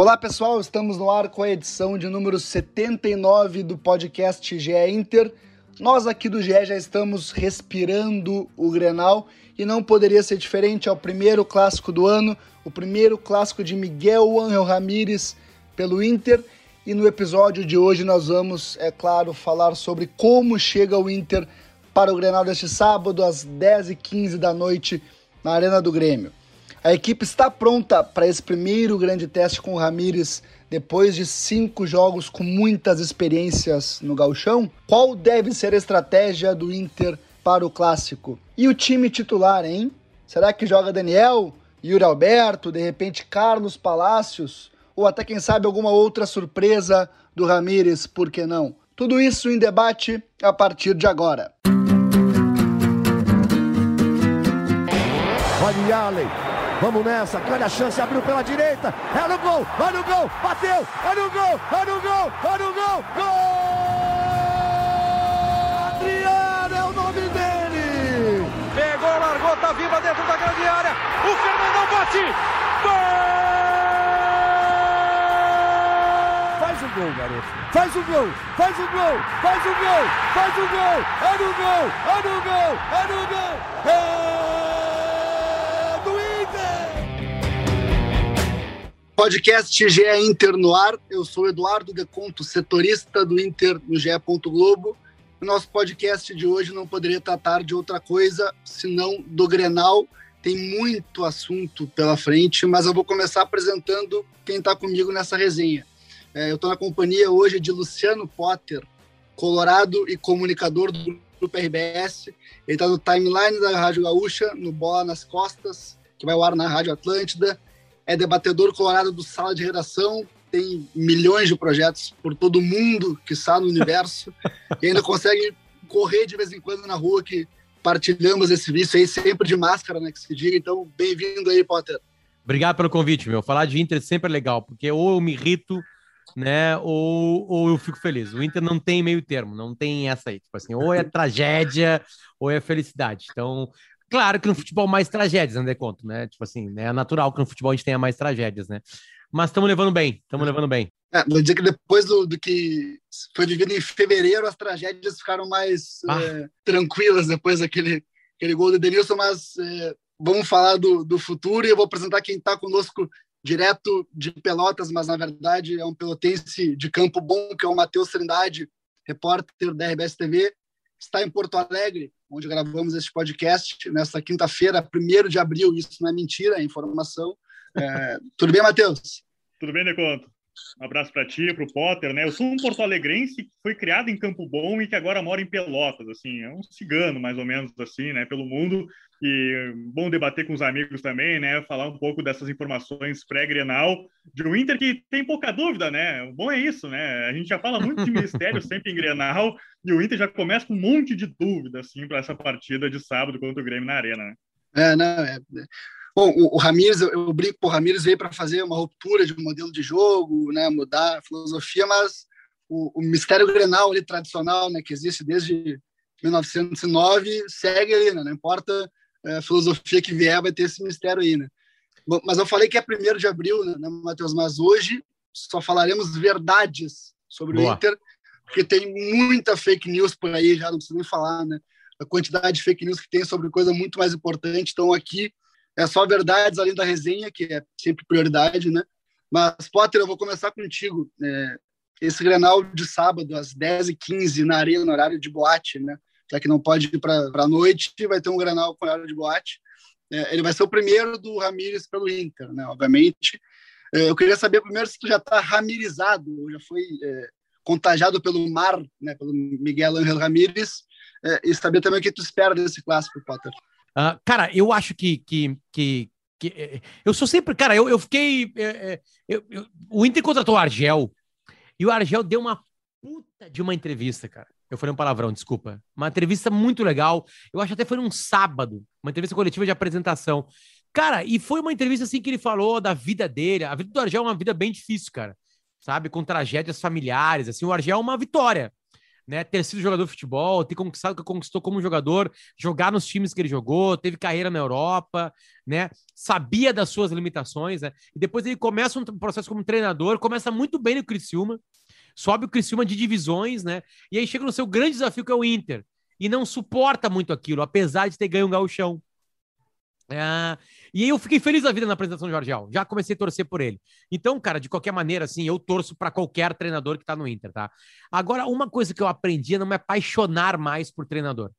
Olá pessoal, estamos no ar com a edição de número 79 do podcast GE Inter. Nós aqui do GE já estamos respirando o Grenal e não poderia ser diferente. É o primeiro clássico do ano, o primeiro clássico de Miguel Ángel Ramírez pelo Inter. E no episódio de hoje nós vamos, é claro, falar sobre como chega o Inter para o Grenal deste sábado às 10h15 da noite na Arena do Grêmio. A equipe está pronta para esse primeiro grande teste com o Ramires depois de cinco jogos com muitas experiências no galchão? Qual deve ser a estratégia do Inter para o clássico? E o time titular, hein? Será que joga Daniel, Yuri Alberto, de repente Carlos Palácios? Ou até quem sabe alguma outra surpresa do Ramires, por que não? Tudo isso em debate a partir de agora. Olha Vamos nessa, olha a chance, abriu pela direita. É no gol, olha o gol, bateu, olha o gol, olha o gol, olha o gol, gol! Adriano é o nome dele! Pegou, largou, tá viva dentro da grande área. O Fernandão bate! Gol! Faz o gol, garoto. Faz o gol, faz o gol, faz o gol, faz o gol. É no gol, é no gol, é no gol. É... Podcast GE Inter no ar. Eu sou Eduardo Deconto, setorista do Inter no GE. Globo. Nosso podcast de hoje não poderia tratar de outra coisa senão do Grenal. Tem muito assunto pela frente, mas eu vou começar apresentando quem está comigo nessa resenha. É, eu estou na companhia hoje de Luciano Potter, colorado e comunicador do Grupo RBS. Ele está no timeline da Rádio Gaúcha, no Bola nas Costas, que vai ao ar na Rádio Atlântida é debatedor colorado do Sala de Redação, tem milhões de projetos por todo o mundo, que está no universo, e ainda consegue correr de vez em quando na rua, que partilhamos esse vício aí, sempre de máscara, né, que se diga. Então, bem-vindo aí, Potter. Obrigado pelo convite, meu. Falar de Inter sempre é legal, porque ou eu me irrito, né, ou, ou eu fico feliz. O Inter não tem meio termo, não tem essa aí. Tipo assim, ou é tragédia, ou é felicidade. Então, Claro que no futebol mais tragédias, André Conto, né? Tipo assim, né? é natural que no futebol a gente tenha mais tragédias, né? Mas estamos levando bem, estamos levando bem. É, vou dizer que depois do, do, que foi vivido em fevereiro, as tragédias ficaram mais ah. é, tranquilas depois daquele aquele gol do Denilson, mas é, vamos falar do, do futuro e eu vou apresentar quem está conosco direto de Pelotas, mas na verdade é um pelotense de campo bom, que é o Matheus Trindade, repórter da RBS TV, está em Porto Alegre, onde gravamos este podcast nesta quinta-feira, 1 de abril. Isso não é mentira, é informação. É... Tudo bem, Matheus? Tudo bem, Neconto? Um abraço para ti, para o Potter, né? Eu sou um porto-alegrense que foi criado em Campo Bom e que agora mora em Pelotas, assim, é um cigano mais ou menos assim, né, pelo mundo. E bom debater com os amigos também, né? Falar um pouco dessas informações pré-Grenal de um Inter que tem pouca dúvida, né? O bom é isso, né? A gente já fala muito de mistério sempre em Grenal e o Inter já começa com um monte de dúvida assim para essa partida de sábado contra o Grêmio na Arena, né? É, não, é, Bom, o, o Ramires, eu, eu brinco, o Ramires veio para fazer uma ruptura de um modelo de jogo, né, mudar a filosofia, mas o, o mistério grenal ali, tradicional, né, que existe desde 1909, segue ali, né, não importa é, a filosofia que vier, vai ter esse mistério aí, né. Bom, mas eu falei que é primeiro de abril, né, Matheus, mas hoje só falaremos verdades sobre Boa. o Inter, porque tem muita fake news por aí, já não preciso nem falar, né, a quantidade de fake news que tem sobre coisa muito mais importante, então aqui é só verdades além da resenha, que é sempre prioridade, né? Mas, Potter, eu vou começar contigo. É, esse Grenal de sábado, às 10h15, na arena, no horário de boate, né? Já que não pode ir para a noite, vai ter um Grenal com horário de boate. É, ele vai ser o primeiro do Ramires pelo Inter, né? Obviamente. É, eu queria saber primeiro se tu já está ramirizado, já foi é, contagiado pelo mar, né? Pelo Miguel Ángel Ramírez, é, e saber também o que tu espera desse clássico, Potter. Uh, cara, eu acho que, que, que, que, é, eu sou sempre. Cara, eu, eu fiquei. É, eu, eu, o Inter contratou o Argel e o Argel deu uma puta de uma entrevista, cara. Eu falei um palavrão, desculpa. Uma entrevista muito legal. Eu acho até foi num sábado, uma entrevista coletiva de apresentação. Cara, e foi uma entrevista assim que ele falou da vida dele. A vida do Argel é uma vida bem difícil, cara. Sabe? Com tragédias familiares, assim. O Argel é uma vitória né? Ter sido jogador de futebol, ter conquistado o que conquistou como jogador, jogar nos times que ele jogou, teve carreira na Europa, né? Sabia das suas limitações, né? E depois ele começa um processo como treinador, começa muito bem no Criciúma, sobe o Criciúma de divisões, né? E aí chega no seu grande desafio que é o Inter e não suporta muito aquilo, apesar de ter ganho um gauchão. É, e eu fiquei feliz da vida na apresentação do Jorge Já comecei a torcer por ele. Então, cara, de qualquer maneira, assim, eu torço para qualquer treinador que tá no Inter, tá? Agora, uma coisa que eu aprendi é não me apaixonar mais por treinador.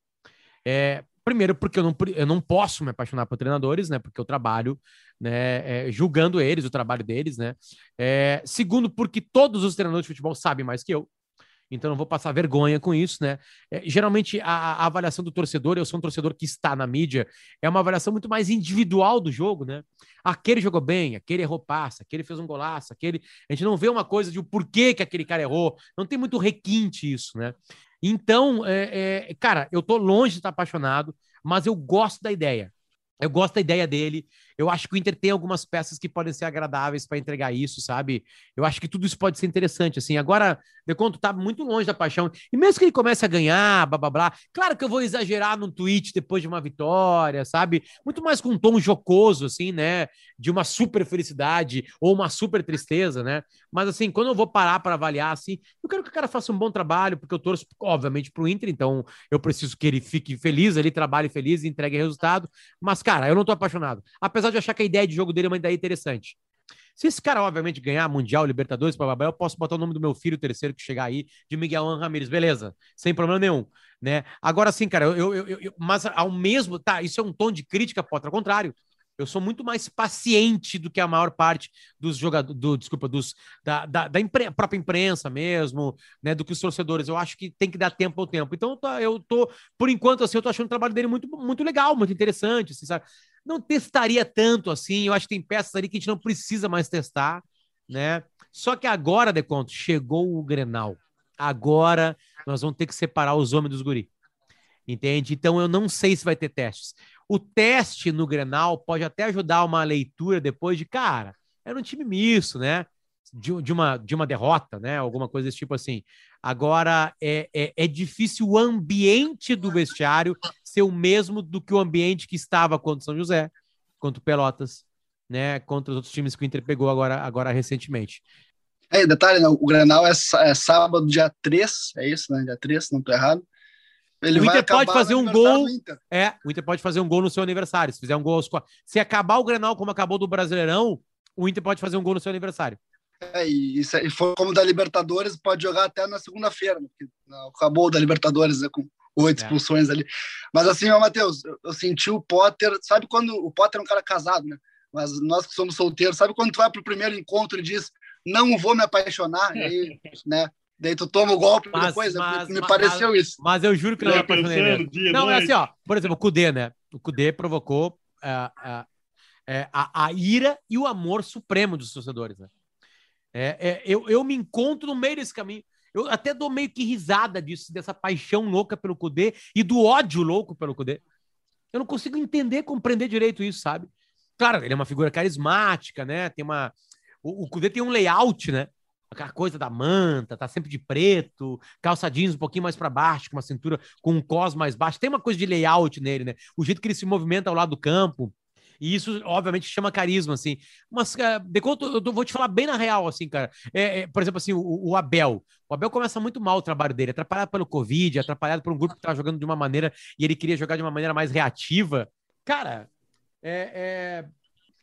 É, primeiro, porque eu não, eu não posso me apaixonar por treinadores, né? Porque eu trabalho né, é, julgando eles, o trabalho deles, né? É, segundo, porque todos os treinadores de futebol sabem mais que eu então não vou passar vergonha com isso, né? É, geralmente a, a, avaliação do torcedor, eu sou um torcedor que está na mídia, é uma avaliação muito mais individual do jogo, né? Aquele jogou bem, aquele errou passa, aquele fez um golaço, aquele. A gente não vê uma coisa de o porquê que aquele cara errou, não tem muito requinte isso, né? Então, é, é, cara, eu tô longe de estar apaixonado, mas eu gosto da ideia. Eu gosto da ideia dele. Eu acho que o Inter tem algumas peças que podem ser agradáveis para entregar isso, sabe? Eu acho que tudo isso pode ser interessante, assim. Agora, de conto tá muito longe da paixão. E mesmo que ele comece a ganhar, blá blá blá, claro que eu vou exagerar no tweet depois de uma vitória, sabe? Muito mais com um tom jocoso, assim, né? De uma super felicidade ou uma super tristeza, né? Mas, assim, quando eu vou parar para avaliar, assim, eu quero que o cara faça um bom trabalho, porque eu torço, obviamente, pro Inter, então eu preciso que ele fique feliz, ele trabalhe feliz e entregue resultado. Mas, cara, eu não tô apaixonado. Apesar de achar que a ideia de jogo dele é uma ideia interessante. Se esse cara, obviamente, ganhar Mundial, Libertadores, blá, eu posso botar o nome do meu filho, terceiro que chegar aí, de Miguel Ramírez, beleza, sem problema nenhum, né? Agora sim, cara, eu, eu, eu, mas ao mesmo, tá, isso é um tom de crítica, pode, ao contrário, eu sou muito mais paciente do que a maior parte dos jogadores, do, desculpa, dos, da, da, da impre, própria imprensa mesmo, né, do que os torcedores. Eu acho que tem que dar tempo ao tempo. Então, eu tô, eu tô por enquanto, assim, eu tô achando o trabalho dele muito, muito legal, muito interessante, assim, sabe? Não testaria tanto assim, eu acho que tem peças ali que a gente não precisa mais testar, né? Só que agora, Deconto, chegou o Grenal. Agora nós vamos ter que separar os homens dos guri. Entende? Então eu não sei se vai ter testes. O teste no Grenal pode até ajudar uma leitura depois de, cara, era um time misto, né? De, de, uma, de uma derrota, né? Alguma coisa desse tipo assim. Agora, é, é, é, difícil o ambiente do vestiário ser o mesmo do que o ambiente que estava contra o São José, contra o Pelotas, né? Contra os outros times que o Inter pegou agora, agora recentemente. É, detalhe, né? o Grenal é, é, sábado, dia 3, é isso, né? Dia 3, não tô errado. Ele o Inter pode fazer um gol. É, o Inter pode fazer um gol no seu aniversário. Se fizer um gol aos Se acabar o Grenal como acabou do Brasileirão, o Inter pode fazer um gol no seu aniversário. É, e isso e for como da Libertadores, pode jogar até na segunda-feira, né? acabou da Libertadores né, com oito é. expulsões ali. Mas assim, ó, Matheus, eu, eu, senti o Potter, sabe quando o Potter é um cara casado, né? Mas nós que somos solteiros, sabe quando tu vai pro primeiro encontro e diz, não vou me apaixonar, e aí, né? Daí tu toma o golpe mas, depois. Mas, me, mas, pareceu isso. Mas eu juro que não é apaixonei Dia, não, é assim, ó. Por exemplo, o Kudê, né? O Kudê provocou uh, uh, uh, a, a ira e o amor supremo dos torcedores, né? É, é, eu, eu me encontro no meio desse caminho. Eu até dou meio que risada disso, dessa paixão louca pelo Kudê e do ódio louco pelo Kudê. Eu não consigo entender, compreender direito isso, sabe? Claro, ele é uma figura carismática, né? Tem uma. O, Kudê tem um layout, né? aquela coisa da manta, tá sempre de preto, calça jeans um pouquinho mais para baixo, com uma cintura com um cos mais baixo. Tem uma coisa de layout nele, né? O jeito que ele se movimenta ao lado do campo. E isso, obviamente, chama carisma, assim. Mas, de conta, eu vou te falar bem na real, assim, cara. É, é, por exemplo, assim, o, o, Abel. O Abel começa muito mal o trabalho dele, atrapalhado pelo Covid, atrapalhado por um grupo que tava jogando de uma maneira e ele queria jogar de uma maneira mais reativa. Cara, é, é...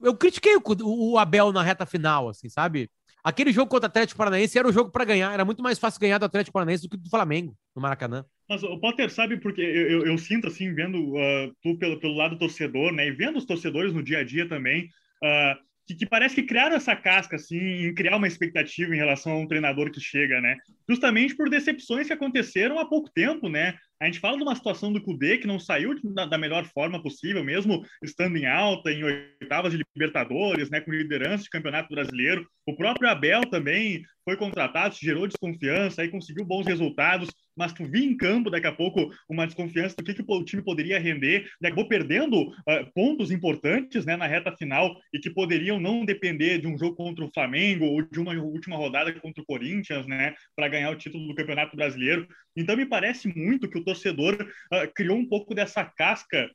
eu critiquei o, o Abel na reta final, assim, sabe? Aquele jogo contra o Atlético Paranaense era o jogo para ganhar. Era muito mais fácil ganhar do Atlético Paranaense do que do Flamengo, no Maracanã. Mas o Potter sabe porque eu, eu, eu sinto assim, vendo uh, tu pelo, pelo lado torcedor, né? E vendo os torcedores no dia a dia também, uh, que, que, parece que criaram essa casca, assim, em criar uma expectativa em relação a um treinador que chega, né? Justamente por decepções que aconteceram há pouco tempo, né? A gente fala de uma situação do Cudê que não saiu da, da, melhor forma possível, mesmo estando em alta, em oitavas de Libertadores, né, com liderança de Campeonato Brasileiro. O próprio Abel também foi contratado, gerou desconfiança, aí conseguiu bons resultados, mas tu viu em campo daqui a pouco uma desconfiança do que, que o time poderia render, e acabou perdendo uh, pontos importantes né, na reta final e que poderiam não depender de um jogo contra o Flamengo ou de uma última rodada contra o Corinthians, né, para ganhar o título do Campeonato Brasileiro. Então me parece muito que o torcedor uh, criou um pouco dessa casca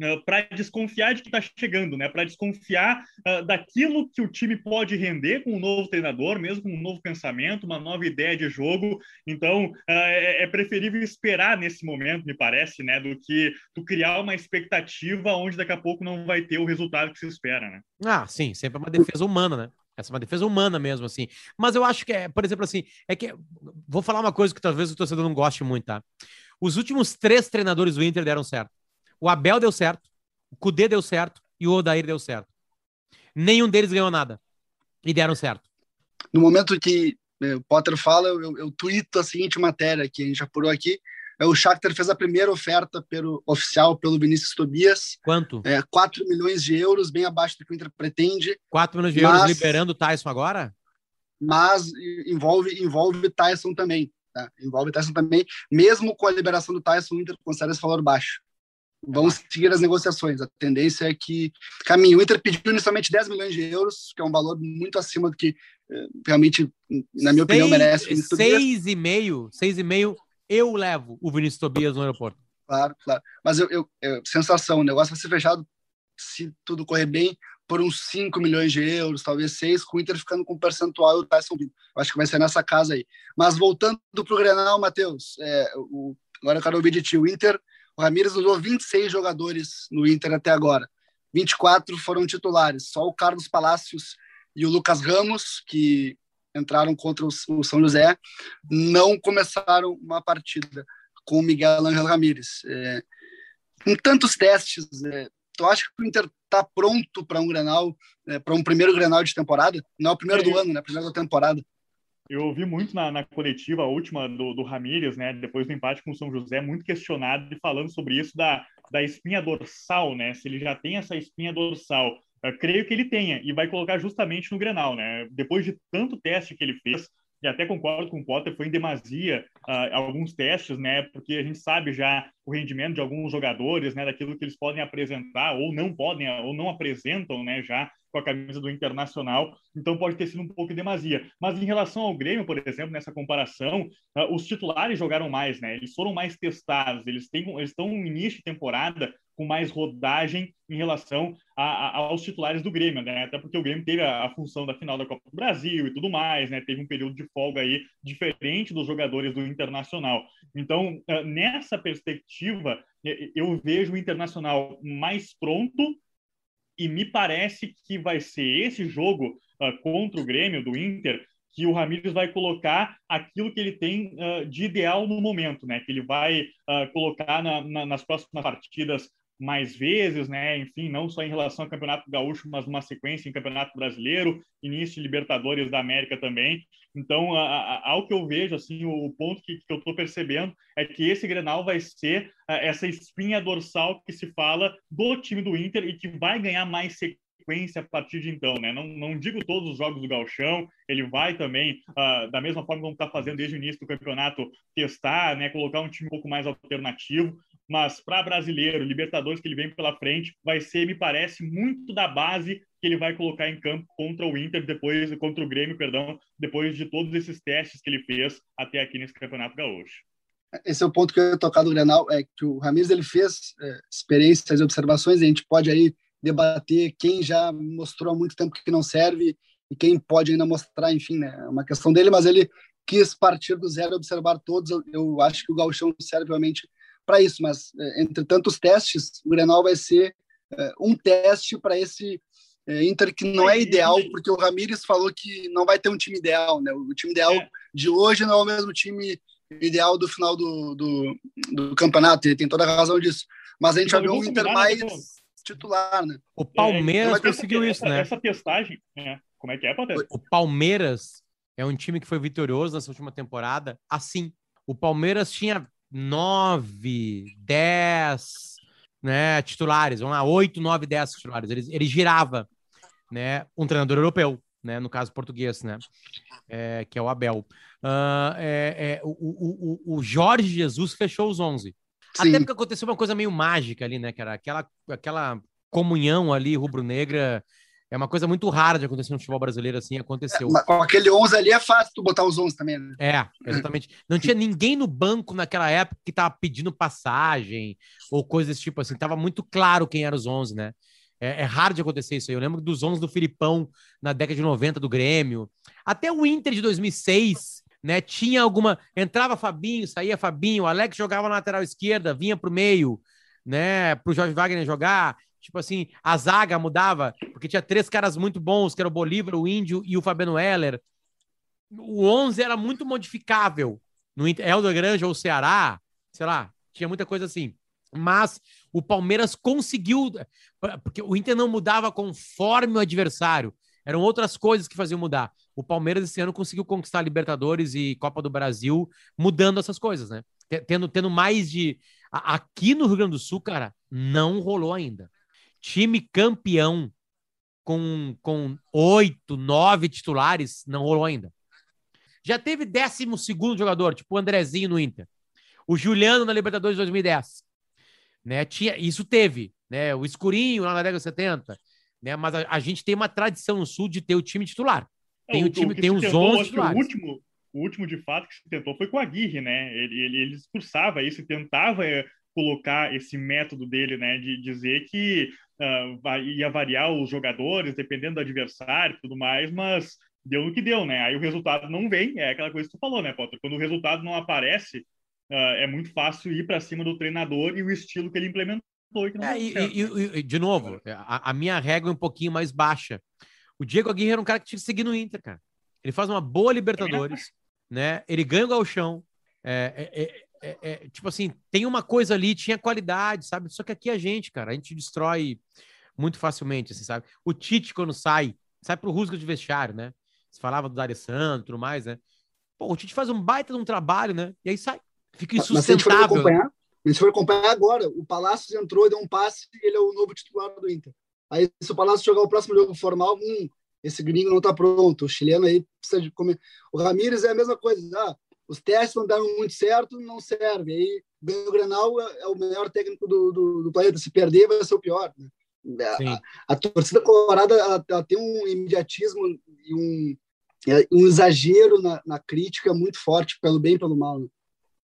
uh, para desconfiar de que está chegando, né? Para desconfiar uh, daquilo que o time pode render com um novo treinador, mesmo com um novo pensamento, uma nova ideia de jogo. Então, uh, é, é, preferível esperar nesse momento, me parece, né? Do que tu criar uma expectativa onde daqui a pouco não vai ter o resultado que se espera, né? Ah, sim, sempre uma defesa humana, né? Essa é uma defesa humana mesmo, assim. Mas eu acho que é, por exemplo, assim, é que. Vou falar uma coisa que talvez o torcedor não goste muito, tá? Os últimos três treinadores do Inter deram certo. O Abel deu certo, o Cudê deu certo e o Odair deu certo. Nenhum deles ganhou nada. E deram certo. No momento que eh, o Potter fala, eu, eu, tuito a seguinte matéria que a gente apurou aqui. É, o Shakhtar fez a primeira oferta pelo oficial pelo Vinícius Tobias. Quanto? É, 4 milhões de euros, bem abaixo do que o Inter pretende. 4 milhões de mas, euros liberando o Tyson agora? Mas envolve envolve Tyson também. Tá? Envolve Tyson também. Mesmo com a liberação do Tyson, o Inter considera esse valor baixo. Vamos seguir as negociações. A tendência é que caminhe. O Inter pediu inicialmente 10 milhões de euros, que é um valor muito acima do que eh, realmente, na minha seis, opinião, merece. Seis e meio, seis e meio, eu levo o Vinícius Tobias no aeroporto. Claro, claro. Mas eu, eu, eu sensação, o negócio vai ser fechado, se tudo correr bem, por uns 5 milhões de euros, talvez 6, com o Inter ficando com percentual e o Tyson vindo. Acho que vai ser nessa casa aí. Mas voltando para o Grenal, Matheus, é, agora eu quero ouvir de ti. O Inter o Ramires usou 26 jogadores no Inter até agora. 24 foram titulares. Só o Carlos Palácios e o Lucas Ramos, que entraram contra o São José, não começaram uma partida com o Miguel Ángel Ramírez. É, em tantos testes, é, tu acha que o Inter está pronto para um Grenal, é, para um primeiro Grenal de temporada? Não é o primeiro é, do ano, né? Primeiro da temporada. Eu ouvi muito na, na coletiva, a última do, do Ramírez, né, depois do empate com o São José, muito questionado e falando sobre isso da, da espinha dorsal, né, se ele já tem essa espinha dorsal. Eu creio que ele tenha e vai colocar justamente no Grenal, né, depois de tanto teste que ele fez, e até concordo com o Potter, foi em demasia uh, alguns testes, né? Porque a gente sabe já o rendimento de alguns jogadores, né? Daquilo que eles podem apresentar ou não podem, ou não apresentam, né? Já com a camisa do Internacional, então pode ter sido um pouco de demasia. Mas em relação ao Grêmio, por exemplo, nessa comparação, uh, os titulares jogaram mais, né? Eles foram mais testados, eles têm, eles estão no início de temporada com mais rodagem em relação a, a, aos titulares do Grêmio, né? Até porque o Grêmio teve a, a, função da final da Copa do Brasil e tudo mais, né? Teve um período de folga aí diferente dos jogadores do Internacional. Então, uh, nessa perspectiva, eu vejo o Internacional mais pronto e me parece que vai ser esse jogo uh, contra o Grêmio do Inter que o Ramires vai colocar aquilo que ele tem uh, de ideal no momento, né? Que ele vai uh, colocar na, na, nas próximas partidas mais vezes, né? Enfim, não só em relação ao Campeonato Gaúcho, mas uma sequência em Campeonato Brasileiro, início de Libertadores da América também. Então, a, a, ao que eu vejo, assim, o, o ponto que, que eu estou percebendo é que esse Grenal vai ser a, essa espinha dorsal que se fala do time do Inter e que vai ganhar mais sequência a partir de então, né? Não, não digo todos os jogos do Galchão, ele vai também, uh, da mesma forma como está fazendo desde o início do campeonato, testar, né? Colocar um time um pouco mais alternativo, mas para brasileiro, Libertadores que ele vem pela frente, vai ser, me parece, muito da base que ele vai colocar em campo contra o Inter, depois contra o Grêmio, perdão, depois de todos esses testes que ele fez até aqui nesse Campeonato Gaúcho. Esse é o ponto que eu ia tocar do Grenal, é que o Ramires ele fez é, experiências e observações, a gente pode aí debater quem já mostrou há muito tempo que não serve e quem pode ainda mostrar, enfim, né, é uma questão dele, mas ele quis partir do zero, observar todos, eu, eu acho que o Gauchão serve realmente para isso, mas é, entre tantos testes, o Grenal vai ser é, um teste para esse é, Inter que não é ideal, porque o Ramires falou que não vai ter um time ideal, né? O time ideal de hoje não é o mesmo time ideal do final do, do, do campeonato, ele tem toda a razão disso. Mas a gente vai ver um Inter né, mais titular, né? O Palmeiras é, conseguiu essa, isso, né? Essa testagem, né? Como é que é, Patrícia? O Palmeiras é um time que foi vitorioso nessa última temporada, assim. O Palmeiras tinha nove, dez, né, titulares, vamos lá, oito, nove, dez titulares. Ele, ele girava, né, um treinador europeu, né, no caso português, né, é, que é o Abel. Uh, é, é, o, o, o, Jorge Jesus fechou os 11. Sim. Até porque aconteceu uma coisa meio mágica ali, né, cara? Aquela, aquela comunhão ali rubro-negra é uma coisa muito rara de acontecer no futebol brasileiro, assim, aconteceu. É, com aquele 11 ali é fácil tu botar os 11 também, né? É, exatamente. Não tinha ninguém no banco naquela época que tava pedindo passagem ou coisas desse tipo, assim. Tava muito claro quem eram os 11, né? É, é, raro de acontecer isso aí. Eu lembro dos 11 do Filipão na década de 90 do Grêmio. Até o Inter de 2006, né? Tinha alguma... Entrava Fabinho, saía Fabinho, o Alex jogava na lateral esquerda, vinha pro meio, né? Pro Jorge Wagner jogar. Tipo assim, a zaga mudava, porque tinha três caras muito bons, que era o Bolívar, o Índio e o Fabiano Heller. O 11 era muito modificável. No Eldo Granja ou Ceará, sei lá, tinha muita coisa assim. Mas o Palmeiras conseguiu, porque o Inter não mudava conforme o adversário. Eram outras coisas que faziam mudar. O Palmeiras esse ano conseguiu conquistar Libertadores e Copa do Brasil, mudando essas coisas, né? Tendo, tendo mais de. Aqui no Rio Grande do Sul, cara, não rolou ainda time campeão com, com oito, nove titulares, não rolou ainda. Já teve décimo segundo jogador, tipo o Andrezinho no Inter. O Juliano na Libertadores de 2010. Né? Tinha, isso teve, né? O Escurinho lá na década de 70. Né? Mas a, a, gente tem uma tradição no Sul de ter o time titular. Tem o, o time, tem os tentou, 11 titulares. O último, o último, de fato, que se tentou foi com a Aguirre, né? Ele, ele, ele expulsava isso, tentava é, colocar esse método dele, né? De dizer que uh, ia variar os jogadores, dependendo do adversário e tudo mais, mas deu no que deu, né? Aí o resultado não vem, é aquela coisa que tu falou, né, Potter? Quando o resultado não aparece, uh, é muito fácil ir para cima do treinador e o estilo que ele implementou. Que é, e, e, e, de novo, a, a, minha regra é um pouquinho mais baixa. O Diego Aguirre era um cara que tinha que seguir no Inter, cara. Ele faz uma boa Libertadores, né? Ele ganha o galchão. É, é, é tipo assim, tem uma coisa ali, tinha qualidade, sabe? Só que aqui a gente, cara, a gente destrói muito facilmente, assim, sabe? O Tite, quando sai, sai pro rusga de vestiário, né? Você falava do D'Alessandro e tudo mais, né? Pô, o Tite faz um baita de um trabalho, né? E aí sai. Fica insustentável. Mas se, se for acompanhar agora, o Palácio entrou, deu um passe e ele é o novo titular do Inter. Aí, se o Palácio jogar o próximo jogo formal, hum, esse gringo não tá pronto. O chileno aí precisa de comer. O Ramires é a mesma coisa. Ah, os testes não deram muito certo, não serve. Aí ganha o Grenal, é, é o melhor técnico do, do, do, planeta. Se perder, vai ser o pior. Né? A, a, torcida colorada ela, ela, tem um imediatismo e um, um exagero na, na, crítica muito forte, pelo bem e pelo mal. Né?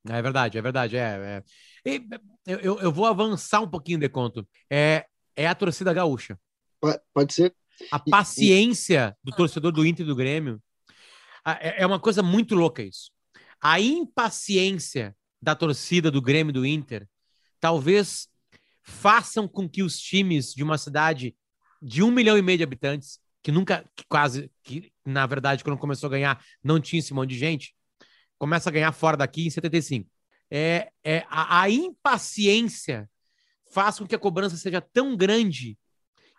É verdade, é verdade. É, é. eu, eu vou avançar um pouquinho de conto. É, é a torcida gaúcha. Pode, pode ser. A paciência do torcedor do Inter e do Grêmio é, é uma coisa muito louca isso a impaciência da torcida do Grêmio do Inter talvez façam com que os times de uma cidade de um milhão e meio de habitantes, que nunca, que quase, que na verdade, quando começou a ganhar, não tinha esse monte de gente, começa a ganhar fora daqui em 75. É, é a, a impaciência faz com que a cobrança seja tão grande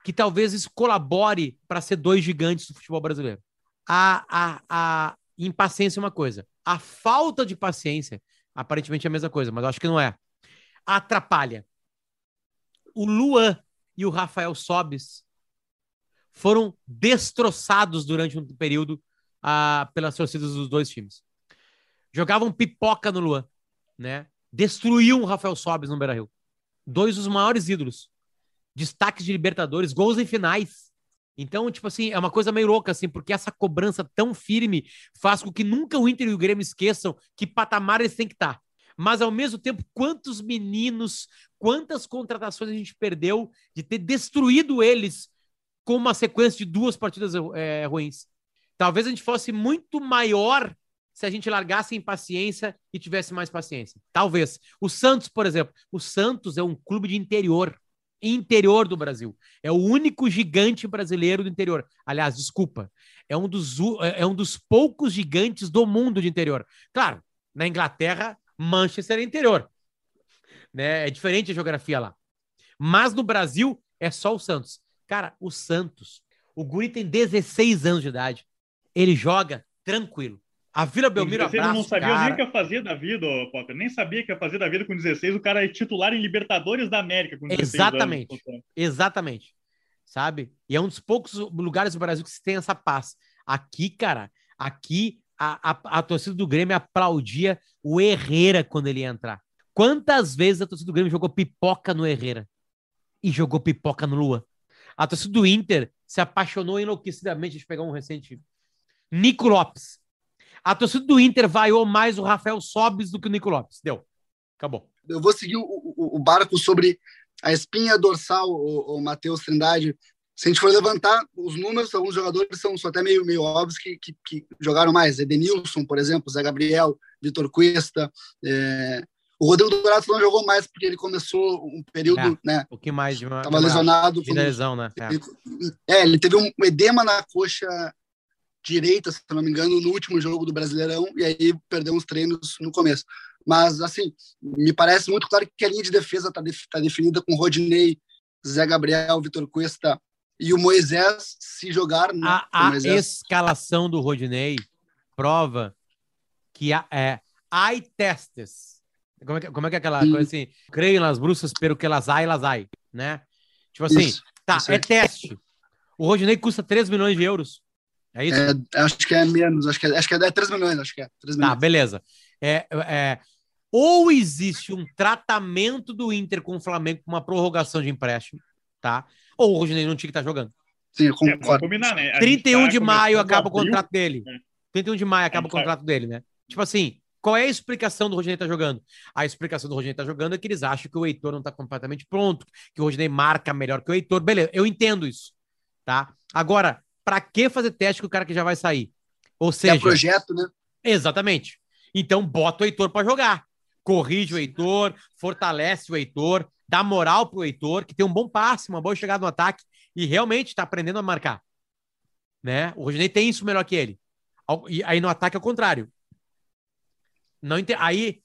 que talvez isso colabore para ser dois gigantes do futebol brasileiro. A, a, a impaciência é uma coisa. A falta de paciência, aparentemente é a mesma coisa, mas eu acho que não é. Atrapalha. O Luan e o Rafael Sobis foram destroçados durante um período ah, pelas torcidas dos dois times. Jogavam pipoca no Luan, né? Destruíam o Rafael Sobis no Beira-Rio. Dois dos maiores ídolos. Destaques de Libertadores, gols em finais. Então, tipo assim, é uma coisa meio louca, assim, porque essa cobrança tão firme faz com que nunca o Inter e o Grêmio esqueçam que patamar eles têm que estar. Tá. Mas, ao mesmo tempo, quantos meninos, quantas contratações a gente perdeu de ter destruído eles com uma sequência de duas partidas é, ruins. Talvez a gente fosse muito maior se a gente largasse em paciência e tivesse mais paciência. Talvez. O Santos, por exemplo. O Santos é um clube de interior interior do Brasil. É o único gigante brasileiro do interior. Aliás, desculpa, é um dos, é, é um dos poucos gigantes do mundo de interior. Claro, na Inglaterra, Manchester é interior. Né? É diferente a geografia lá. Mas no Brasil, é só o Santos. Cara, o Santos, o Guri tem 16 anos de idade. Ele joga tranquilo. A Vila Belmiro, 16 eu abraço, não sabia nem o cara. que ia fazer da vida, ô, Potter. Nem sabia que ia fazer da vida com 16. O cara é titular em Libertadores da América com 16 Exatamente. anos. Exatamente. Sabe? E é um dos poucos lugares do Brasil que se tem essa paz. Aqui, cara, aqui a, a, a torcida do Grêmio aplaudia o Herrera quando ele ia entrar. Quantas vezes a torcida do Grêmio jogou pipoca no Herrera? E jogou pipoca no Lua? A torcida do Inter se apaixonou enlouquecidamente de pegar um recente. Nico Lopes. A torcida do Inter vaiou mais o Rafael Sobis do que o Nico Lopes. Deu. Acabou. Eu vou seguir o, o, o barco sobre a espinha dorsal, o, o Matheus Trindade. Se a gente for levantar os números, alguns jogadores são, são até meio, meio óbvios que, que, que jogaram mais. Edenilson, por exemplo, Zé Gabriel, Vitor Cuesta. É... O Rodrigo Dourado não jogou mais porque ele começou um período, É, né? Um pouquinho mais de uma. Uma- lesionado. de lesão, né? É. Ele, é, ele teve um edema na coxa direita, se não me engano, no último jogo do Brasileirão, e aí perdeu uns treinos no começo. Mas, assim, me parece muito claro que a linha de defesa está tá definida com Rodinei, Zé Gabriel, Vitor Cuesta e o Moisés, se jogar, né? A, a escalação do Rodinei prova que a, é ai testes. Como é, que, como é que é aquela Sim. coisa assim? Creio nas bruxas, pero que elas ai, elas ai, né? Tipo assim, Isso, tá, isso é teste. O Rodinei custa 3 milhões de euros. É isso? É, acho que é menos, acho que é, acho que é 3 milhões, acho que é. 3 Tá, milhões. beleza. É, é, ou existe um tratamento do Inter com o Flamengo com uma prorrogação de empréstimo, tá? Ou o Rodinei não tinha que estar jogando. Sim, eu É, concordo. combinar, né? A gente 31 tá de maio acaba o contrato dele. né? 31 de maio acaba o contrato dele, né? Tipo assim, qual é a explicação do Rodinei tá jogando? A explicação do Rodinei tá jogando é que eles acham que o Heitor não tá completamente pronto, que o Rodinei marca melhor que o Heitor. Beleza, eu entendo isso, tá? Agora, pra que fazer teste com o cara que já vai sair? Ou É seja, projeto, né? Exatamente. Então bota o Heitor para jogar. Corrige o Heitor, fortalece o Heitor, dá moral pro Heitor, que tem um bom passe, uma boa chegada no ataque e realmente tá aprendendo a marcar. Né? O Rodinei tem isso melhor que ele. E aí no ataque é o contrário. Não ente... Aí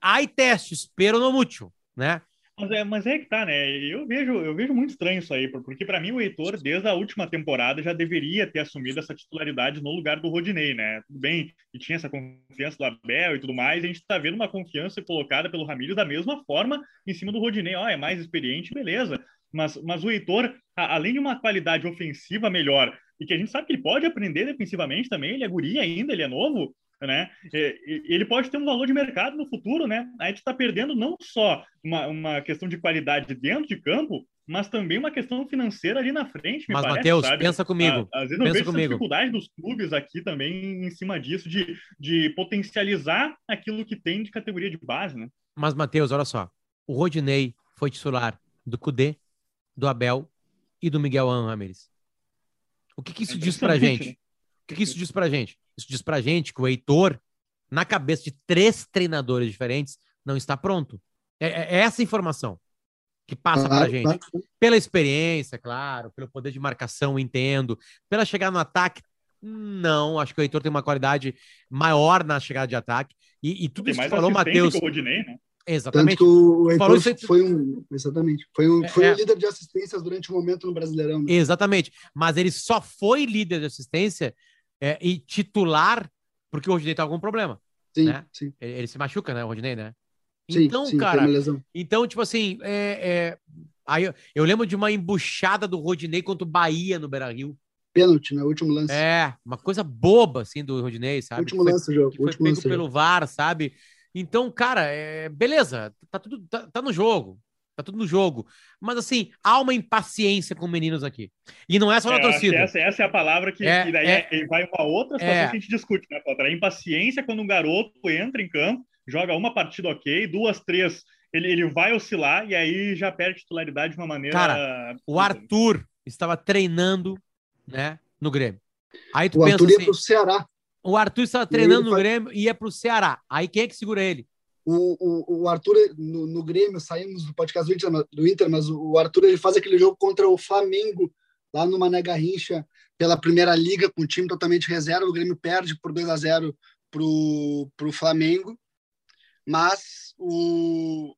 aí testes, pero no mútil, né? Mas é, mas é que tá, né? Eu vejo, eu vejo muito estranho isso aí, porque para mim o Heitor, desde a última temporada, já deveria ter assumido essa titularidade no lugar do Rodinei, né? Tudo bem, e tinha essa confiança do Abel e tudo mais, a gente tá vendo uma confiança colocada pelo Ramírez da mesma forma em cima do Rodinei. Ó, é mais experiente, beleza. Mas, mas o Heitor, a- além de uma qualidade ofensiva melhor, e que a gente sabe que ele pode aprender defensivamente também, ele é guri ainda, ele é novo, né? Ele pode ter um valor de mercado no futuro, né? A gente está perdendo não só uma, uma questão de qualidade dentro de campo, mas também uma questão financeira ali na frente, Mas, Matheus, pensa comigo. Às vezes eu pensa comigo. dificuldade dos clubes aqui também em cima disso, de, de potencializar aquilo que tem de categoria de base, né? Mas, Matheus, olha só. O Rodinei foi titular do Cudê, do Abel e do Miguel Ramirez. O que, que isso É diz pra gente? O que, que isso diz pra gente? Isso diz pra gente que o Heitor, na cabeça de três treinadores diferentes, não está pronto. É, é- é essa informação que passa pra gente. Pela experiência, claro, pelo poder de marcação, entendo. Pela chegada no ataque, não. Acho que o Heitor tem uma qualidade maior na chegada de ataque. E, e tudo Tem isso que falou, Matheus. né? Tanto Exatamente. que o Falou Heitor isso aí- foi um. Exatamente. Foi um, É, foi é. um líder de assistências durante o momento no Brasileirão. né? Exatamente. Mas ele só foi líder de assistência é, e titular porque o Rodinei tá com algum problema. Sim, né? sim. Ele, ele se machuca, né, o Rodinei, né? sim, Então, sim, cara, então, tipo assim, é, é, aí eu, eu lembro de uma embuchada do Rodinei contra o Bahia no Beira-Rio. Pênalti, né? Último lance. É, uma coisa boba, assim, do Rodinei, sabe? último que foi, lance do jogo. que foi pego pelo jogo. VAR, sabe? Então, cara, é, beleza, tá tudo, tá, tá no jogo, tá tudo no jogo. Mas, assim, há uma impaciência com meninos aqui. E não é só na É, torcida. essa, essa é a palavra que, É, que daí é. é- vai uma outra situação É. que a gente discute, né, Potter? A impaciência quando um garoto entra em campo, joga uma partida ok, duas, três, ele, ele vai oscilar e aí já perde titularidade de uma maneira. Cara, O. Arthur estava treinando, né, no Grêmio. Aí tu O pensa Arthur ia assim, pro Ceará. o Arthur estava treinando no vai- Grêmio e ia pro Ceará. Aí quem é que segura ele? O, o, o Arthur, no, no Grêmio, saímos do podcast do Inter, do Inter, mas o Arthur ele faz aquele jogo contra o Flamengo, lá no Mané Garrincha, pela primeira liga, com o time totalmente reserva. O Grêmio perde por 2 a 0 pro, pro Flamengo. Mas o,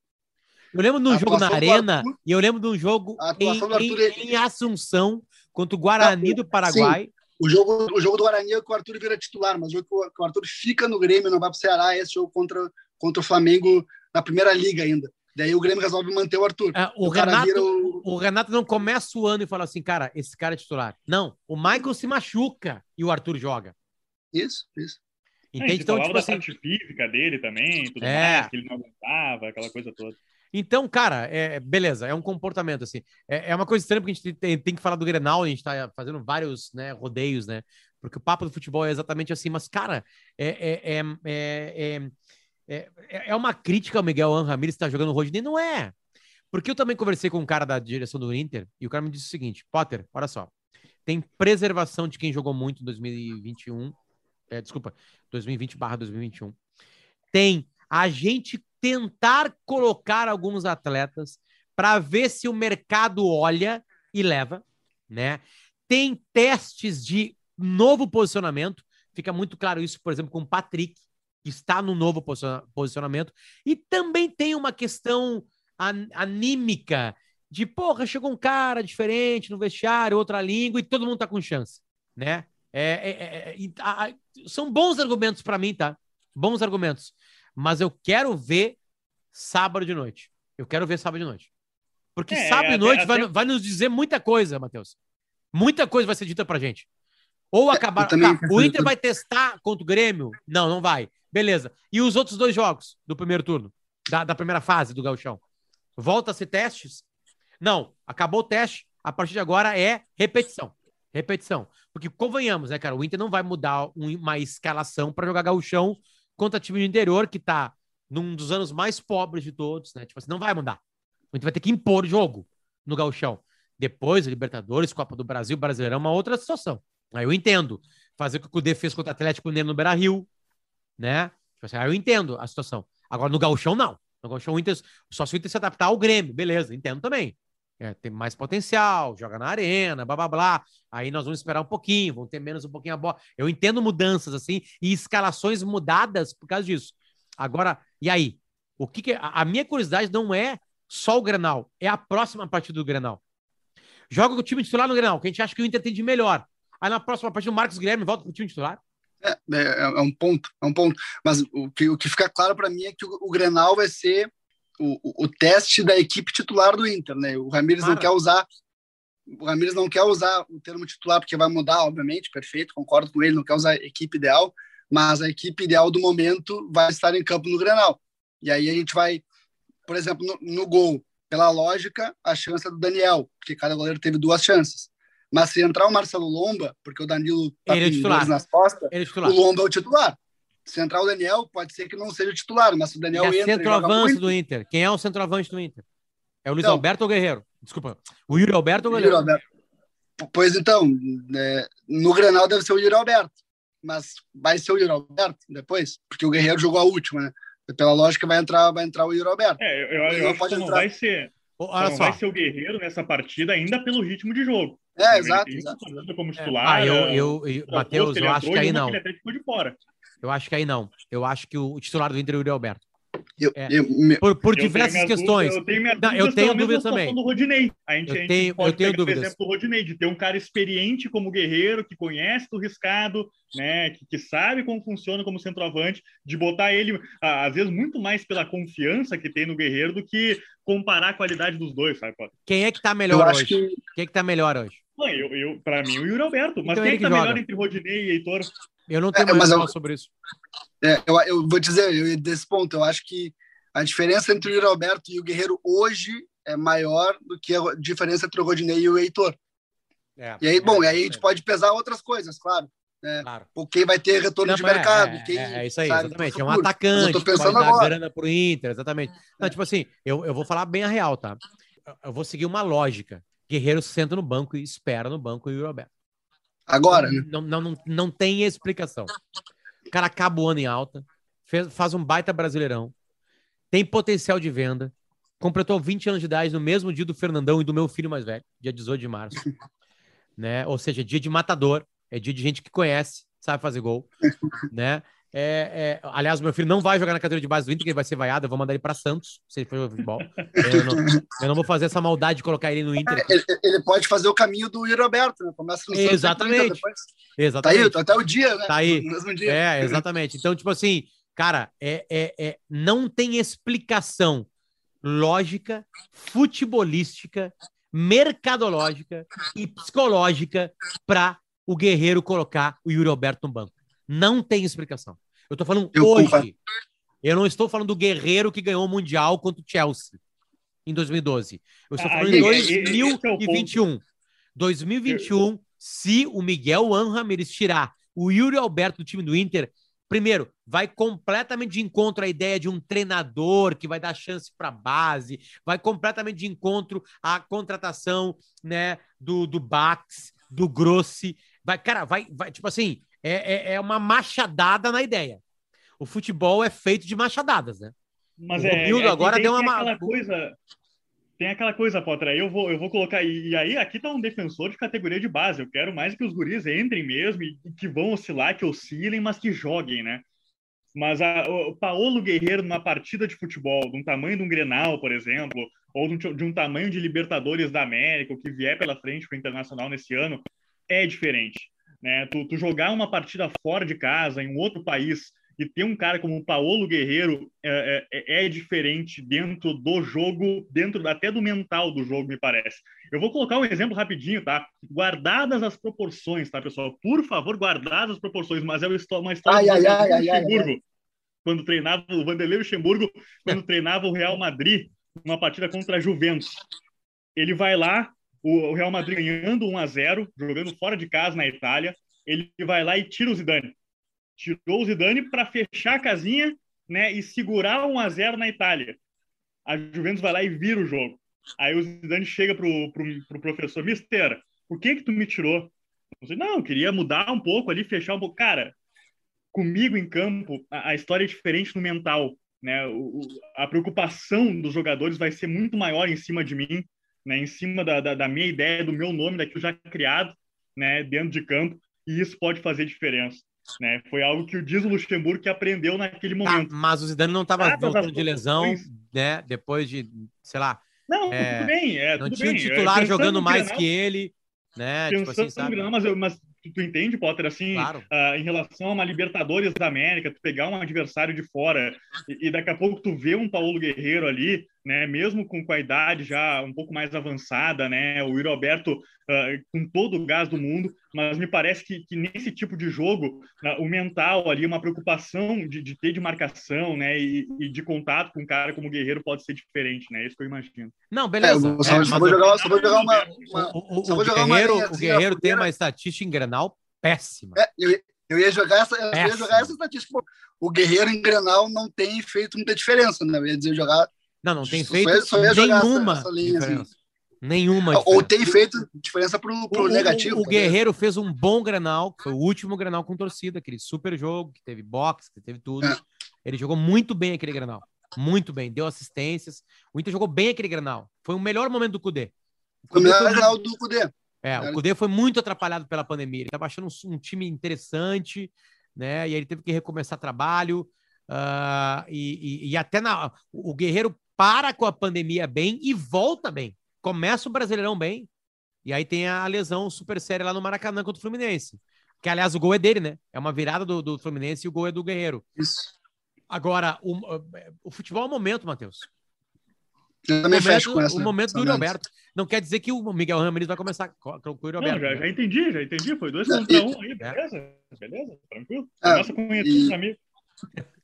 Eu lembro de um jogo na Arena Arthur- e eu lembro de um jogo em, Arthur em- é- em Assunção contra o Guarani Ah, do Paraguai. O jogo, o jogo do Guarani é que o Arthur vira titular, mas o jogo que o Arthur fica no Grêmio, não vai para o Ceará, esse jogo contra, contra o Flamengo na primeira liga ainda. Daí o Grêmio resolve manter o Arthur. É, o, o cara Renato, vira o... o- Renato não começa o ano e fala assim, cara, esse cara é titular. Não, o Michael se machuca e o Arthur joga. Isso, isso. É, Entende? gente Então, tipo da assim, parte física dele também, tudo É. mais, que ele não aguentava, aquela coisa toda. Então, cara, é, beleza, é um comportamento, assim. É, é uma coisa estranha porque a gente tem, tem que falar do Grenal, a gente tá fazendo vários né, rodeios, né? Porque o papo do futebol é exatamente assim, mas, cara, é, é, é, é, é, é- uma crítica ao Miguel An Ramírez estar jogando o Rodney, não é. Porque eu também conversei com um cara da direção do Inter e o cara me disse o seguinte: Potter, olha só, tem preservação de quem jogou muito em 2021, é, desculpa, 2020 barra 2021. Tem a gente tentar colocar alguns atletas para ver se o mercado olha e leva, né? Tem testes de novo posicionamento, fica muito claro isso, por exemplo, com o Patrick, está no novo posiciona- posicionamento, e também tem uma questão an- anímica de, porra, chegou um cara diferente no vestiário, outra língua, e todo mundo tá com chance, né? É, é- é- é- a- são bons argumentos para mim, tá? Bons argumentos. Mas eu quero ver sábado de noite. Eu quero ver sábado de noite. Porque É, sábado de até- noite vai, até- vai nos dizer muita coisa, Matheus. Muita coisa vai ser dita pra gente. Ou acabar. Tá, o Inter vai testar contra o Grêmio? Não, não vai. Beleza. E os outros dois jogos do primeiro turno? Da, da primeira fase do Gauchão? Volta a ser testes? Não. Acabou o teste. A partir de agora é repetição. Repetição. Porque convenhamos, né, cara? O Inter não vai mudar um- uma escalação para jogar Gauchão contra time do interior que tá num dos anos mais pobres de todos, né? Tipo assim, não vai mudar. O Inter vai ter que impor jogo no Gauchão. Depois, Libertadores, Copa do Brasil, Brasileirão, é uma outra situação. Aí eu entendo. Fazer o que o Cudê fez contra o Atlético Mineiro no Beira Rio, né? Tipo assim, aí eu entendo a situação. Agora, no Gauchão, não. No Gauchão, o Inter, só se o Inter se adaptar ao Grêmio, beleza, entendo também. É, tem mais potencial, joga na arena, blá blá blá. Aí nós vamos esperar um pouquinho, vão ter menos um pouquinho a bola. Eu entendo mudanças assim e escalações mudadas por causa disso. Agora, e aí? O que, que a, a minha curiosidade não é só o Grenal, é a próxima partida do Grenal. Joga o time titular no Grenal, que a gente acha que o Inter tem de melhor. Aí na próxima partida o Marcos Guilherme volta pro time titular. É, é, é um ponto, é um ponto. Mas o que, o que fica claro para mim é que o, o Grenal vai ser o, o, o teste da equipe titular do Inter, né? O Ramires não Claro. quer usar o Ramires não quer usar o termo titular porque vai mudar, obviamente, perfeito, concordo com ele, não quer usar equipe ideal, mas a equipe ideal do momento vai estar em campo no Grenal. E aí a gente vai, por exemplo, no, no gol, pela lógica, a chance é do Daniel, porque cada goleiro teve duas chances. Mas se entrar o Marcelo Lomba, porque o Danilo tá Ele é titular. nas costas, Ele é titular. o Lomba é o titular. Se entrar o Daniel, pode ser que não seja o titular, mas se o Daniel é entra centroavante do Inter. Quem é o centroavante do Inter? É o Luiz Então- Alberto ou Guerreiro? Desculpa. O Yuri Alberto ou o Guerreiro? Alberto. Pois então, né, no Grenal deve ser o Yuri Alberto, mas vai ser o Yuri Alberto depois, porque o Guerreiro jogou a última, né? Pela lógica vai entrar, vai entrar o Yuri Alberto. É, eu, eu, eu não acho pode que não entrar. vai ser. Só Olha não só. vai ser o Guerreiro nessa partida ainda pelo ritmo de jogo. É, exato, como É, titular. ah, eu, é, eu, eu, Matheus, eu acho que aí não. que Ele até ficou de fora. Eu acho que aí não. Eu acho que o titular do Inter é o Yuri Alberto. Eu, É. eu- me- Por, por Eu tenho diversas questões. dúvidas- eu tenho minhas Não, eu dúvidas tenho dúvidas também. do Rodinei. A gente, Eu a gente tenho- pode eu tenho pegar, dúvidas. por exemplo, do Rodinei, de ter um cara experiente como guerreiro, que conhece do riscado, né, que, que sabe como funciona como centroavante, de botar ele, às vezes, muito mais pela confiança que tem no guerreiro do que comparar a qualidade dos dois, sabe? Quem é que tá eu melhor acho hoje? que Quem é que tá melhor hoje? Não, eu, eu, pra mim, o Yuri Alberto. Mas Então quem é que que tá joga. melhor entre Rodinei e Heitor? Eu não tenho É, mais eu- sobre isso. É, eu, eu vou dizer, eu, desse ponto, eu acho que a diferença entre o Yuri Alberto e o Guerreiro hoje é maior do que a diferença entre o Rodinei e o Heitor. É, E aí, é, bom, e aí a gente é, pode pesar outras coisas, claro. Claro. Ou quem vai ter retorno Não, de é- mercado. é, quem, é, é isso aí, sabe, exatamente. É um atacante eu tô pensando dar agora. grana pro Inter, exatamente. Não, tipo assim, eu, eu vou falar bem a real, tá? Eu- vou seguir uma lógica. Guerreiro senta no banco e espera no banco o Yuri Alberto. Agora, né? Não, não, não, não tem explicação. O cara acaba o ano em alta, fez- faz um baita brasileirão, tem potencial de venda, completou 20 anos de idade no mesmo dia do Fernandão e do meu filho mais velho, dia 18 de março. né? Ou seja, dia de matador, é dia de gente que conhece, sabe fazer gol, né? É, é, aliás, meu filho não vai jogar na categoria de base do Inter, que ele vai ser vaiado. Eu vou mandar ele para Santos, se ele for jogar futebol. Eu não, eu não, vou fazer essa maldade de colocar ele no Inter. Ele, ele pode fazer o caminho do Roberto, né? Começa no Santos, Exatamente. Depois. Exatamente. Tá aí, até o dia, né? Tá aí. Dia. É, exatamente. Então, tipo assim, cara, é, é, é, não tem explicação lógica, futebolística, mercadológica e psicológica para o Guerreiro colocar o Yuri Alberto no banco. Não tem explicação. Eu tô falando Eu hoje. concordo. Eu não estou falando do Guerreiro que ganhou o Mundial contra o Chelsea em 2012. Eu estou Ah, falando aí, em esse é o ponto. 2021. 2021, se o Miguel An Ramirez tirar o Yuri Alberto do time do Inter, primeiro, vai completamente de encontro à ideia de um treinador que vai dar chance para base, vai completamente de encontro à contratação, né, do, do Bax, do Grossi, vai, cara, vai, vai tipo assim, é, é, é uma machadada na ideia. O futebol é feito de machadadas, né? Mas O é, é agora tem, deu tem uma- aquela coisa. Tem aquela coisa, Potter, aí eu vou, eu vou colocar. E, aí, aqui tá um defensor de categoria de base. Eu quero mais que os guris entrem mesmo e, e que vão oscilar, que oscilem, mas que joguem, né? Mas a, o Paolo Guerreiro, numa partida de futebol, de um tamanho de um Grenal, por exemplo, ou de um, de um tamanho de Libertadores da América, o que vier pela frente para o Internacional nesse ano, é diferente. Né? Tu, tu jogar uma partida fora de casa, em um outro país, e ter um cara como o Paolo Guerreiro é, é, é diferente dentro do jogo, dentro até do mental do jogo, me parece. Eu vou colocar um exemplo rapidinho, tá? Guardadas as proporções, tá, pessoal? Por favor, guardadas as proporções, mas é uma histó- uma história Ai, do ai, Vanderlei ai, ai, ai, Luxemburgo, quando treinava o Vanderlei Luxemburgo, quando treinava o Real Madrid, numa partida contra a Juventus. Ele vai lá, o Real Madrid ganhando 1 a 0 jogando fora de casa na Itália, ele vai lá e tira o Zidane. Tirou o Zidane para fechar a casinha né, e segurar 1 a 0 na Itália. A Juventus vai lá e vira o jogo. Aí o Zidane chega pro, pro, pro professor, Mister, por que que tu me tirou? Eu disse, não, eu queria mudar um pouco ali, fechar um pouco. Cara, comigo em campo, a, a história é diferente no mental. Né? O- a preocupação dos jogadores vai ser muito maior em cima de mim, né? em cima da, da, da minha ideia, do meu nome, daquilo já criado né? dentro de campo, e isso pode fazer diferença. Né? Foi algo que o Dias Luxemburgo que aprendeu naquele Tá, momento. mas o Zidane não estava as voltando de lesão, né? Depois de, sei lá, Não, É, tudo bem, é, não tudo tinha um bem. titular jogando mais que ele, né? Tipo Pensando assim, no sabe? Mas, eu- mas tu, tu entende, Potter, assim, Claro. ah, em relação a uma Libertadores da América, tu pegar um adversário de fora e, e daqui a pouco tu vê um Paulo Guerreiro ali, né, mesmo com, com a idade já um pouco mais avançada, né, o Yuri Alberto ah, com todo o gás do mundo, mas me parece que, que nesse tipo de jogo, ah, o mental ali, uma preocupação de, de ter de marcação, né, e, e de contato com um cara como o Guerreiro pode ser diferente, né, é isso que eu imagino. Não, É, beleza. eu só, É, só vou o- jogar, só vou jogar uma. uma- o, o- só o vou jogar uma Guerreiro, o linhazinha Guerreiro tem uma estatística em Grenal péssima. É, eu, eu ia jogar essa, eu ia jogar essa estatística. O Guerreiro em Grenal não tem feito muita diferença, né? Eu ia dizer jogar. Não, não tem Só feito ia- só ia jogar essa- nenhuma essa linha, assim. diferença. Nenhuma Ou diferença. tem feito diferença pro, pro O- negativo. O, o talvez. Guerreiro fez um bom Grenal, que foi o último Grenal com torcida, aquele super jogo, que teve boxe, que teve tudo. É. Ele jogou muito bem aquele Grenal. Muito bem, deu assistências. O Inter jogou bem aquele Grenal. Foi o melhor momento do Cudê. O Foi o melhor foi Grenal do Cudê. É, o. Cudê foi muito atrapalhado pela pandemia. Ele estava achando um, um time interessante, né? E aí ele teve que recomeçar trabalho. ah, e, e- e até na, o Guerreiro para com a pandemia bem e volta bem. Começa o Brasileirão bem. E aí tem a lesão super séria lá no Maracanã contra o Fluminense. Que, aliás, o gol é dele, né? É uma virada do, do Fluminense e o gol é do Guerreiro. Isso. Agora, o, o futebol é o momento, Matheus. Eu também o fecho momento, com essa. o momento do. Alberto. Não quer dizer que o Miguel Ramirez vai começar com com o Yuri Não, já, né? já entendi, já entendi. Foi dois contra um aí, beleza? Beleza, tranquilo. Ah, Começa a conhecer e- os amigos.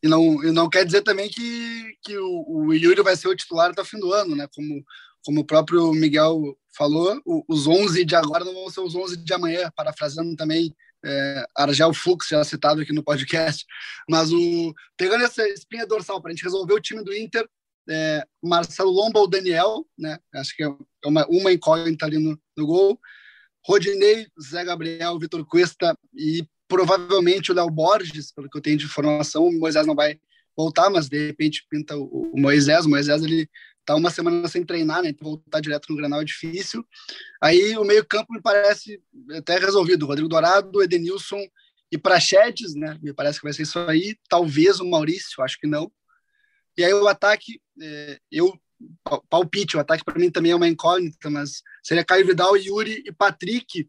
E não, e não quer dizer também que, que o, o Yuri vai ser o titular até o fim do ano, né? Como, como o próprio Miguel falou, o- os 11 de agora não vão ser os 11 de amanhã, parafraseando também é, Argel Fux, já citado aqui no podcast. Mas o, pegando essa espinha dorsal para a gente resolver o time do Inter, é, Marcelo Lomba ou Daniel, né? Acho que é uma, uma incógnita ali no, no gol. Rodinei, Zé Gabriel, Vitor Cuesta e provavelmente o Léo Borges, pelo que eu tenho de informação, o Moisés não vai voltar, mas de repente pinta o, Moisés. O Moisés ele tá uma semana sem treinar, né? Então voltar direto no Granal é difícil. Aí o meio-campo me parece até resolvido. Rodrigo Dourado, Edenilson e Prachetes, né? Me parece que vai ser isso aí. Talvez o Maurício, acho que não. E aí o ataque, é, eu palpite, o ataque para mim também é uma incógnita, mas seria Caio Vidal, Yuri e Patrick,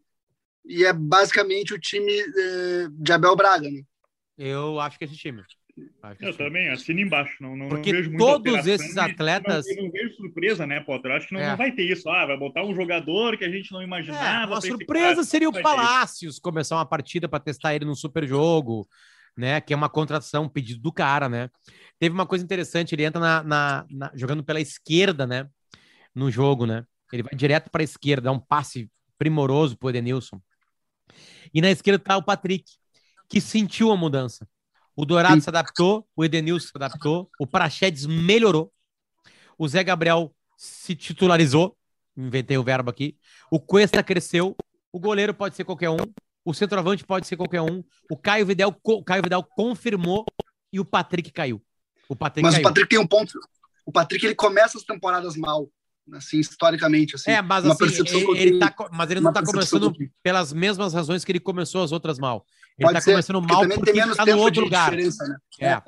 e é basicamente o time é, de Abel Braga, né? Eu acho que esse time. eu também, assino embaixo. Não, não, Porque não vejo todos esses atletas. Não, não, vejo surpresa, né, Potter? Eu acho que não, é. não, vai ter isso. Ah, vai botar um jogador que a gente não imaginava. É, uma surpresa seria o Palácios começar uma partida para testar ele num super jogo, né? Que é uma contratação, pedido do cara, né? Teve uma coisa interessante, ele entra na, na, na jogando pela esquerda, né? No jogo, né? Ele vai direto para a esquerda, dá um passe primoroso pro Edenilson. E na esquerda tá o Patrick, que sentiu a mudança. O Dourado se adaptou, o Edenilson se adaptou, o Prachedes melhorou, o Zé Gabriel se titularizou, inventei o verbo aqui, o Cuesta cresceu, o goleiro pode ser qualquer um, o centroavante pode ser qualquer um, o Caio Vidal, Caio Vidal confirmou e o Patrick caiu. O Patrick Mas caiu. o Patrick tem um ponto. O Patrick ele começa as temporadas mal, assim, historicamente. Assim, é, mas assim, ele, ele tá, mas ele não está começando pelas mesmas razões que ele começou as outras mal. Ele está começando mal porque, porque está no outro lugar. Né? É. É,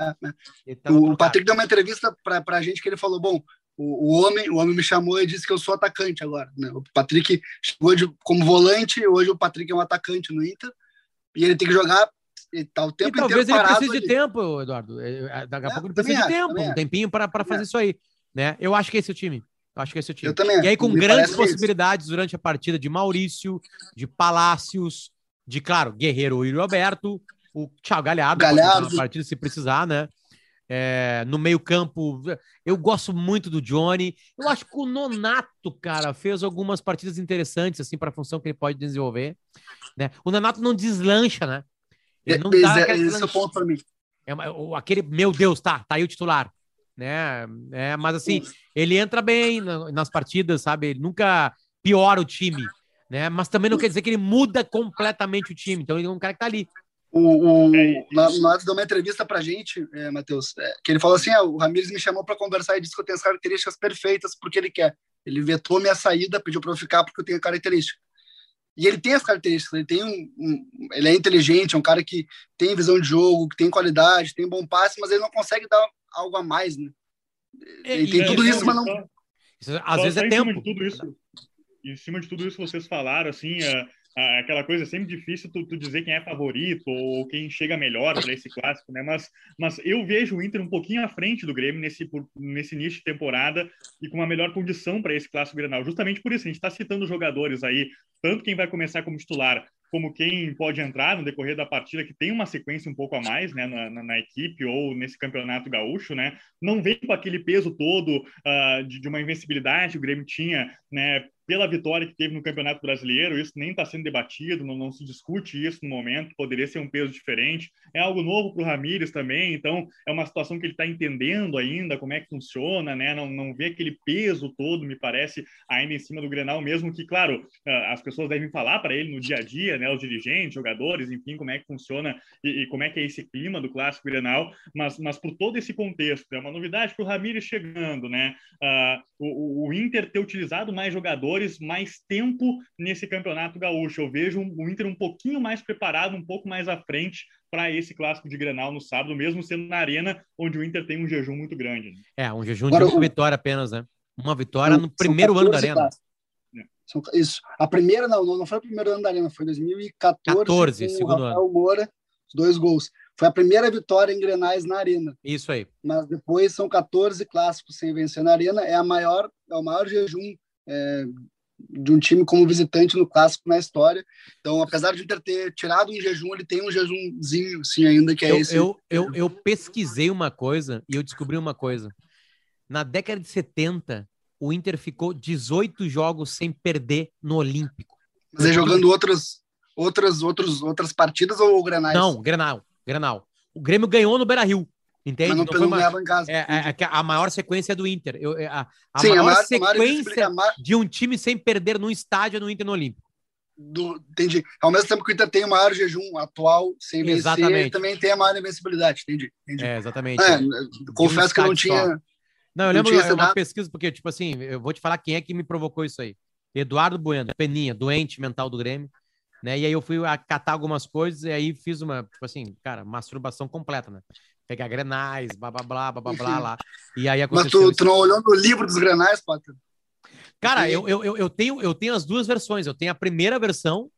é, tá o Patrick deu uma entrevista para a gente que ele falou: bom, o, o, homem, o homem me chamou e disse que eu sou atacante agora. Né? O Patrick chegou de, como volante, hoje o Patrick é um atacante no Inter e ele tem que jogar e tá o tempo e talvez ele precise ali. de tempo, Eduardo. É, é, daqui a é, pouco ele precisa de tempo, um tempinho para fazer isso aí. Né? Eu acho que esse é o time. Acho que esse é o time. Eu também. E aí, com grandes possibilidades isso. durante a partida de Maurício, de Palácios, de, claro, Guerreiro e Roberto, o Thiago Galhardo, Galhardo. na partida se precisar, né? É, no meio-campo, eu gosto muito do Johnny. Eu acho que o Nonato, cara, fez algumas partidas interessantes assim para a função que ele pode desenvolver. Né? O Nonato não deslancha, né? Ele não é, dá esse é o ponto para mim. É aquele, meu Deus, tá, tá aí o titular. Né? É, mas assim, ele entra bem nas partidas, sabe? Ele nunca piora o time, né? Mas também não quer dizer que ele muda completamente o time. Então ele é um cara que tá ali. O, o, é na, na hora de uma entrevista pra gente, é, Matheus, é, que ele falou assim: ah, o Ramires me chamou para conversar e disse que eu tenho as características perfeitas porque ele quer. Ele vetou minha saída, pediu para eu ficar porque eu tenho característica. E ele tem as características, ele tem um, um, ele é inteligente, é um cara que tem visão de jogo, que tem qualidade, tem bom passe, mas ele não consegue dar algo a mais, né? É, ele tem tudo isso, mas não. Isso, às vezes é tempo. tudo isso, em cima de tudo isso que vocês falaram, assim, é, aquela coisa é sempre difícil tu, tu, dizer quem é favorito ou quem chega melhor para esse clássico, né? Mas, mas eu vejo o Inter um pouquinho à frente do Grêmio nesse, nesse início de temporada e com uma melhor condição para esse clássico Grenal. Justamente por isso, a gente está citando jogadores aí, tanto quem vai começar como titular, como quem pode entrar no decorrer da partida, que tem uma sequência um pouco a mais né, na, na, na equipe ou nesse campeonato gaúcho, né? Não vem com aquele peso todo uh, de, de, uma invencibilidade que o Grêmio tinha, né? Pela vitória que teve no Campeonato Brasileiro, isso nem está sendo debatido, não, não, se discute isso no momento, poderia ser um peso diferente. É algo novo para o Ramires também, então é uma situação que ele está entendendo ainda como é que funciona, né? Não, não vê aquele peso todo, me parece, ainda em cima do Grenal, mesmo que, claro, ah, as pessoas devem falar para ele no dia a dia, né? Os dirigentes, jogadores, enfim, como é que funciona e, e como é que é esse clima do Clássico Grenal, mas, mas por todo esse contexto, é uma novidade para o Ramires chegando, né? Uh, o, o Inter ter utilizado mais jogadores jogadores mais tempo nesse campeonato gaúcho. Eu vejo o Inter um pouquinho mais preparado, um pouco mais à frente para esse clássico de Grenal no sábado, mesmo sendo na arena onde o Inter tem um jejum muito grande. Né? É, um jejum Agora, de uma vitória apenas, né? Uma vitória no primeiro ano da arena. Isso. A primeira, não, não foi o primeiro ano da arena, foi 2014. 14, segundo Rafael ano. Moura, dois gols. Foi a primeira vitória em Grenais na Arena. Isso aí. Mas depois são 14 clássicos sem vencer na Arena. É a maior, é o maior jejum é, de um time como visitante no clássico na história. Então, apesar de ter, ter tirado um jejum, ele tem um jejumzinho, sim, ainda que é eu, esse. Eu, eu, eu pesquisei uma coisa e eu descobri uma coisa. Na década de 70, o Inter ficou 18 jogos sem perder no Olímpico. Mas é jogando outras, outras, outras, outras partidas ou o Grenal? Não, Grenal, Grenal. O Grêmio ganhou no Beira-Rio. Entende? Mas não, então uma... em casa. É, é, é, a maior sequência é do Inter. Eu, é, a, a, Sim, maior a maior sequência a maior... de um time sem perder no estádio no Inter no Olímpico. Do, entendi. Ao mesmo tempo que o Inter tem o maior jejum atual sem vencer, exatamente. ele também tem a maior invencibilidade, entendi. entendi. É, exatamente. É, confesso um que eu não tinha. Só. Não, eu lembro de uma pesquisa, porque, tipo assim, eu vou te falar quem é que me provocou isso aí. Eduardo Bueno, Peninha, doente mental do Grêmio. né? E aí eu fui catar algumas coisas e aí fiz uma, tipo assim, cara, masturbação completa, né? Pegar grenais, blá blá blá, blá blá blá lá. E aí Mas tu, tu não olhou no livro dos grenais, Potter? Cara, eu, eu, eu, tenho, eu tenho as duas versões. Eu tenho a primeira versão,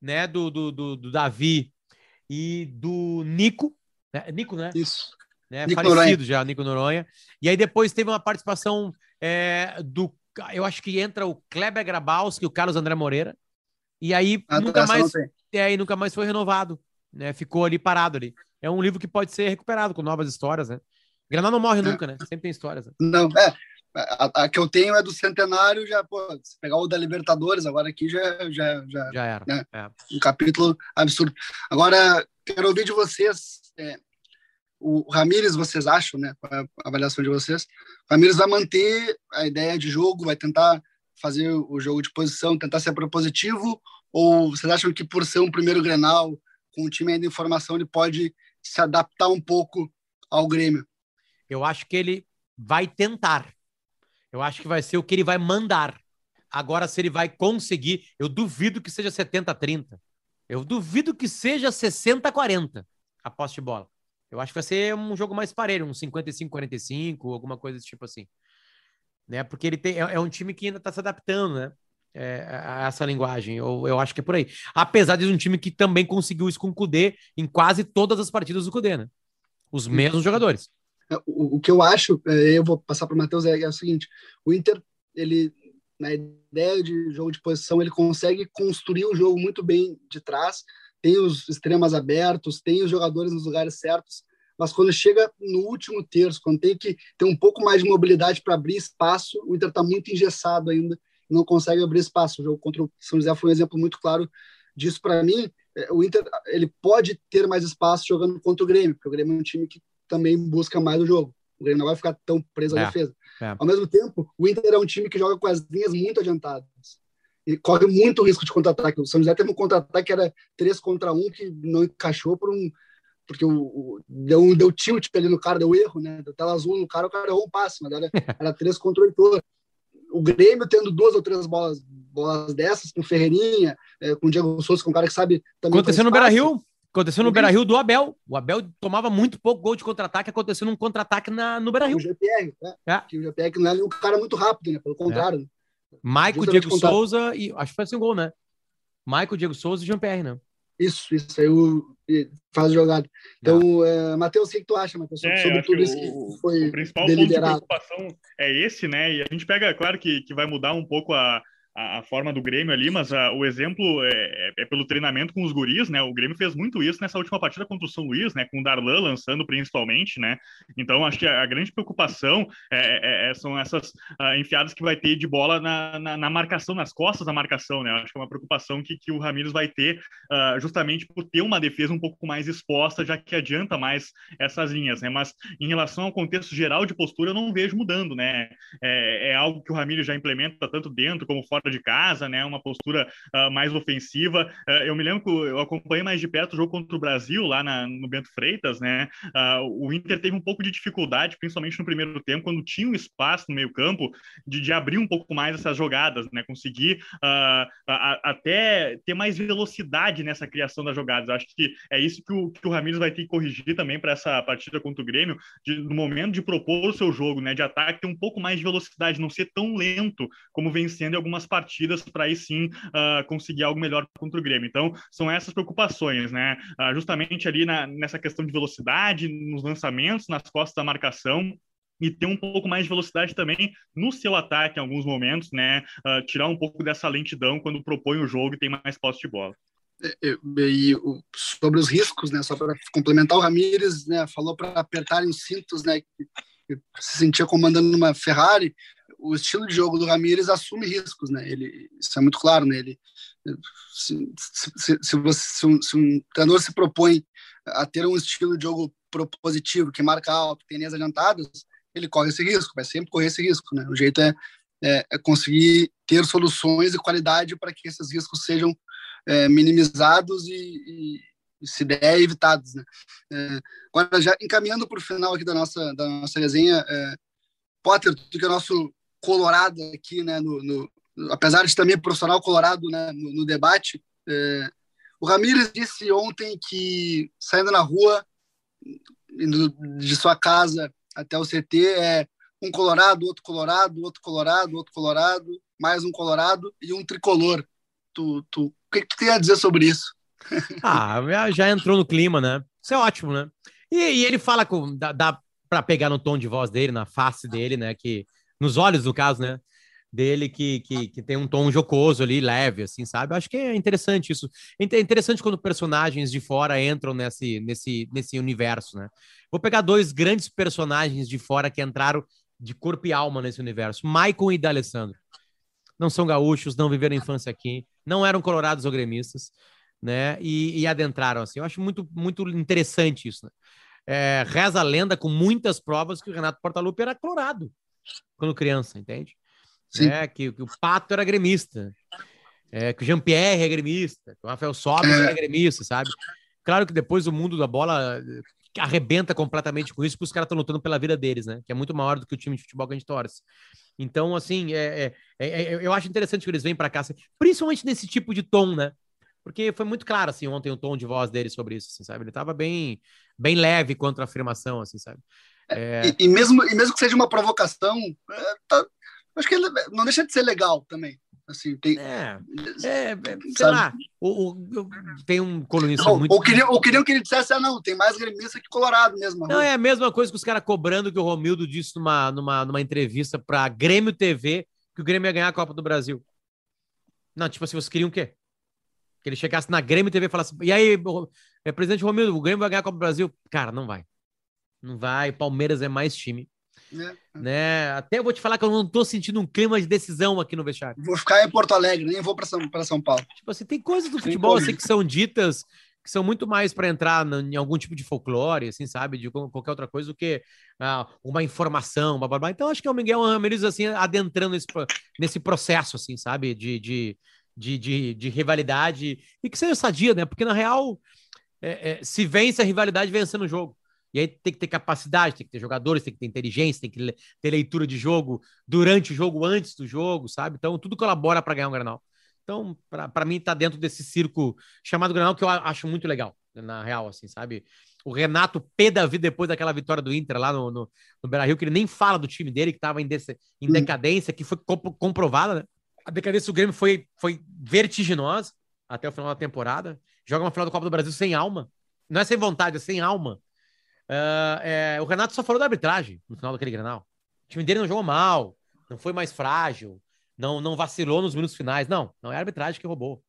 né, do, do, do, do Davi e do Nico. Né? Nico, né? Isso. Né? Nico Falecido Noronha. já, Nico Noronha. E aí depois teve uma participação é, do. Eu acho que entra o Kleber Grabowski e o Carlos André Moreira. E aí ah, nunca mais. É, aí nunca mais foi renovado. Né? Ficou ali parado ali. É um livro que pode ser recuperado com novas histórias, né? Granal não morre é. nunca, né? Sempre tem histórias. Né? Não, é. A, a, que eu tenho é do centenário, já, pô, se pegar o da Libertadores, agora aqui já, já, já, já era. Né? É. Um capítulo absurdo. Agora, quero ouvir de vocês. É, o Ramires, vocês acham, né? A avaliação de vocês. O Ramires vai manter a ideia de jogo, vai tentar fazer o jogo de posição, tentar ser propositivo? Ou vocês acham que por ser um primeiro Grenal, com o time ainda em formação, ele pode se adaptar um pouco ao Grêmio? Eu acho que ele vai tentar. Eu acho que vai ser o que ele vai mandar. Agora, se ele vai conseguir, eu duvido que seja 70-30. Eu duvido que seja 60-40 a posse de bola. Eu acho que vai ser um jogo mais parelho, um 55-45, alguma coisa desse tipo assim. Né? Porque ele tem, é, é um time que ainda está se adaptando, né? É, a essa linguagem. Eu, eu acho que é por aí. Apesar de um time que também conseguiu isso com o Kudê em quase todas as partidas do Kudê, né? Os mesmos jogadores. É, o, o que eu acho, é, eu vou passar para o Matheus, é, é o seguinte: o Inter, ele, na ideia de jogo de posição, ele consegue construir o jogo muito bem de trás, tem os extremas abertos, tem os jogadores nos lugares certos, mas quando chega no último terço, quando tem que ter um pouco mais de mobilidade para abrir espaço, o Inter está muito engessado ainda, não consegue abrir espaço. O jogo contra o São José foi um exemplo muito claro disso para mim. O Inter ele pode ter mais espaço jogando contra o Grêmio, porque o Grêmio é um time que também busca mais o jogo. O Grêmio não vai ficar tão preso à é, defesa. É. Ao mesmo tempo, o Inter é um time que joga com as linhas muito adiantadas. E corre muito risco de contra-ataque. O São José teve um contra-ataque que era 3 contra 1, que não encaixou por um. Porque o, o deu, deu tilt ali no cara, deu erro, né? Deu tela azul no cara, o cara errou um passe, mas era, era 3 contra 8. O Grêmio tendo duas ou três bolas, bolas dessas, com Ferreirinha, é, com o Diego Souza, que é um cara que sabe também. Aconteceu no Beira Rio? Aconteceu no Beira Rio do Abel. O Abel tomava muito pouco gol de contra-ataque, aconteceu num contra-ataque no Beira Rio. O GPR, né? É. Que o GPR não é um cara muito rápido, né? Pelo contrário. É. Maico, Diego Souza e. Acho que foi assim um gol, né? Maico, Diego Souza e Jean-Pierre, né? Isso, isso aí o, faz jogada. Então, é, Matheus, o que tu acha, Matheus, é, sobre tudo isso que foi O principal ponto de preocupação é esse, né? E a gente pega, claro que, que vai mudar um pouco a, a, a, forma do Grêmio ali, mas a, o exemplo é, é, é, pelo treinamento com os guris, né? O Grêmio fez muito isso nessa última partida contra o São Luís, né? Com o Darlan lançando principalmente, né? Então, acho que a, a grande preocupação é, é, é são essas uh, enfiadas que vai ter de bola na, na, na, marcação, nas costas da marcação, né? Acho que é uma preocupação que, que o Ramires vai ter uh, justamente por ter uma defesa um pouco mais exposta, já que adianta mais essas linhas, né? Mas em relação ao contexto geral de postura, eu não vejo mudando, né? É, é algo que o Ramires já implementa tanto dentro como fora de casa, né? Uma postura uh, mais ofensiva. Uh, eu me lembro que eu acompanhei mais de perto o jogo contra o Brasil lá na, no Bento Freitas, né? Uh, o Inter teve um pouco de dificuldade, principalmente no primeiro tempo, quando tinha um espaço no meio campo, de, de abrir um pouco mais essas jogadas, né? Conseguir a, a, até ter mais velocidade nessa criação das jogadas. Acho que é isso que o, que o Ramires vai ter que corrigir também para essa partida contra o Grêmio, de, no momento de propor o seu jogo, né? De ataque, ter um pouco mais de velocidade, não ser tão lento como vem sendo em algumas partidas partidas para aí sim uh, conseguir algo melhor contra o Grêmio. Então, são essas preocupações, né? Uh, justamente ali na, nessa questão de velocidade, nos lançamentos, nas costas da marcação, e ter um pouco mais de velocidade também no seu ataque em alguns momentos, né? Uh, tirar um pouco dessa lentidão quando propõe o jogo e tem mais posse de bola. É, é, e, sobre os riscos, né? Só para complementar, o Ramires, né? Falou para apertarem os cintos, né? se sentia comandando uma Ferrari o estilo de jogo do Ramires assume riscos, né? Ele, isso é muito claro, né? Ele, se, se, se, você, se, um, se um treinador se propõe a ter um estilo de jogo propositivo, que marca alto, tem linhas adiantadas, ele corre esse risco, vai sempre correr esse risco, né? O jeito é, é, é conseguir ter soluções e qualidade para que esses riscos sejam é, minimizados e, e, se der, evitados, né? É, agora, já encaminhando para o final aqui da nossa, da nossa resenha, é, Potter, tu que é nosso colorado aqui, né, no, no, apesar de também profissional colorado né, no, no debate, é, O Ramires disse ontem que saindo na rua, indo de sua casa até o CT, é um colorado, outro colorado, outro colorado, outro colorado, mais um colorado e um tricolor. Tu, tu, o que, que tu tem a dizer sobre isso? ah, já entrou no clima, né? Isso é ótimo, né? E, e ele fala com. Dá, dá para pegar no tom de voz dele, na face dele, né? Que, nos olhos, no caso, né? Dele que, que, que tem um tom jocoso ali, leve, assim, sabe? Eu acho que é interessante isso. É interessante quando personagens de fora entram nesse, nesse, nesse universo, né? Vou pegar dois grandes personagens de fora que entraram de corpo e alma nesse universo: Maicon e D'Alessandro. Não são gaúchos, não viveram infância aqui, não eram colorados ou gremistas, né? E, e adentraram assim. Eu acho muito, muito interessante isso, né? É, reza a lenda com muitas provas que o Renato Portaluppi era colorado quando criança, entende? Sim. É, que, que o Pato era gremista, é, que o Jean-Pierre é gremista, que o Rafael Sobres é. era gremista, sabe? Claro que depois o mundo da bola arrebenta completamente com isso, porque os caras estão lutando pela vida deles, né? Que é muito maior do que o time de futebol que a gente torce. Então, assim, é, é, é, é eu acho interessante que eles vêm para cá, assim, principalmente nesse tipo de tom, né? Porque foi muito claro, assim, ontem o tom de voz dele sobre isso, assim, sabe? Ele estava bem, bem leve contra a afirmação, assim, sabe? É... E, e, mesmo, e mesmo que seja uma provocação, é, tá, acho que ele não deixa de ser legal também. Assim, tem, é, é, é sei lá, o, o, tem um colunista não, muito... Ou queriam, ou queriam que ele dissesse, ah, não, tem mais gremista que colorado mesmo. Não, é a mesma coisa que os caras cobrando que o Romildo disse numa, numa, numa entrevista para Grêmio TV que o Grêmio ia ganhar a Copa do Brasil. Não, tipo assim, vocês queriam o quê? Que ele chegasse na Grêmio TV e falasse: e aí, é, presidente Romildo, o Grêmio vai ganhar a Copa do Brasil? Cara, não vai. Não vai. Palmeiras é mais time. É. Né? Até eu vou te falar que eu não tô sentindo um clima de decisão aqui no vestiário. Vou ficar em Porto Alegre, nem vou para São, São Paulo. Tipo assim, tem coisas do futebol assim, que são ditas que são muito mais para entrar em algum tipo de folclore, assim, sabe, de qualquer outra coisa do que ah, uma informação, blá, blá, blá. Então acho que é o Miguel Ramirez assim adentrando nesse, nesse processo, assim, sabe, de, de de, de, de rivalidade e que seja sadia, né? Porque na real, é, é, se vence a rivalidade vencendo o jogo. E aí tem que ter capacidade, tem que ter jogadores, tem que ter inteligência, tem que ter leitura de jogo durante o jogo, antes do jogo, sabe? Então tudo colabora para ganhar um Granal. Então, para mim, tá dentro desse circo chamado Granal, que eu acho muito legal, na real, assim, sabe? O Renato pé da vida depois daquela vitória do Inter lá no, no, no Beira Rio, que ele nem fala do time dele, que estava em, em decadência, que foi comprovada, né? a decadência do Grêmio foi, foi vertiginosa até o final da temporada. Joga uma final do Copa do Brasil sem alma. Não é sem vontade, é sem alma. Uh, é, o Renato só falou da arbitragem no final daquele Grenal. O time dele não jogou mal, não foi mais frágil, não, não vacilou nos minutos finais. Não, não é a arbitragem que roubou.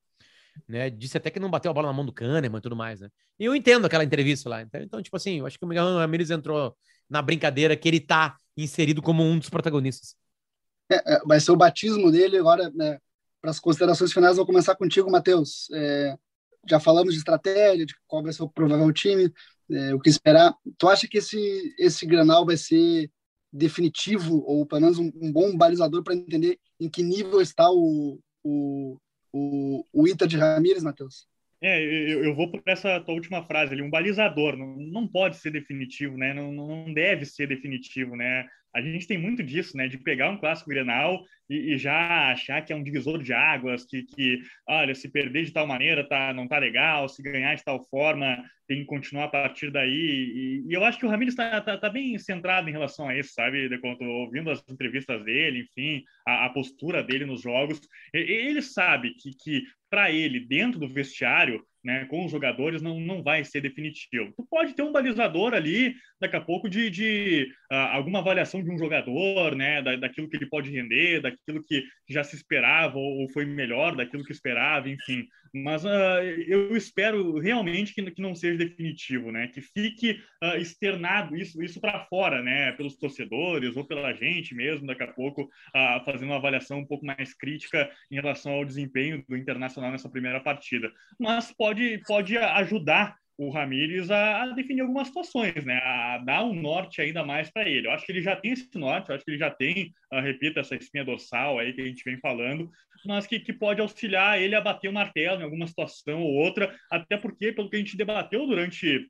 Né? Disse até que não bateu a bola na mão do Kahneman e tudo mais, né? E eu entendo aquela entrevista lá. Então, então, tipo assim, eu acho que o Miguel Ramirez entrou na brincadeira que ele tá inserido como um dos protagonistas. É, é, vai ser o batismo dele agora, né, para as considerações finais, vou começar contigo, Matheus. É, já falamos de estratégia, de qual vai ser o provável time, é, o que esperar. Tu acha que esse, esse Granal vai ser definitivo, ou pelo menos um, um bom balizador para entender em que nível está o, o, o, o Inter de Ramírez, Matheus? É, eu, eu vou para essa tua última frase ali, um balizador, não, não pode ser definitivo, né? Não, não deve ser definitivo, né? A gente tem muito disso, né? De pegar um clássico Grenal e, e, já achar que é um divisor de águas, que, que, olha, se perder de tal maneira tá, não tá legal, se ganhar de tal forma tem que continuar a partir daí. E, e eu acho que o Ramires está tá, tá, bem centrado em relação a isso, sabe? De quando ouvindo as entrevistas dele, enfim, a, a postura dele nos jogos, ele sabe que, que para ele, dentro do vestiário, né, com os jogadores não, não vai ser definitivo. Tu pode ter um balizador ali, daqui a pouco, de, de uh, alguma avaliação de um jogador, né, da, daquilo que ele pode render, daquilo que já se esperava ou, ou foi melhor daquilo que esperava, enfim. Mas uh, eu espero realmente que, que não seja definitivo, né, que fique uh, externado isso, isso para fora, né, pelos torcedores ou pela gente mesmo, daqui a pouco, fazendo uma avaliação um pouco mais crítica em relação ao desempenho do Internacional nessa primeira partida. Mas pode pode, pode ajudar o Ramires a, a, definir algumas situações, né? A dar um norte ainda mais para ele. Eu acho que ele já tem esse norte, eu acho que ele já tem, uh, repito, essa espinha dorsal aí que a gente vem falando, mas que, que pode auxiliar ele a bater o martelo em alguma situação ou outra, até porque, pelo que a gente debateu durante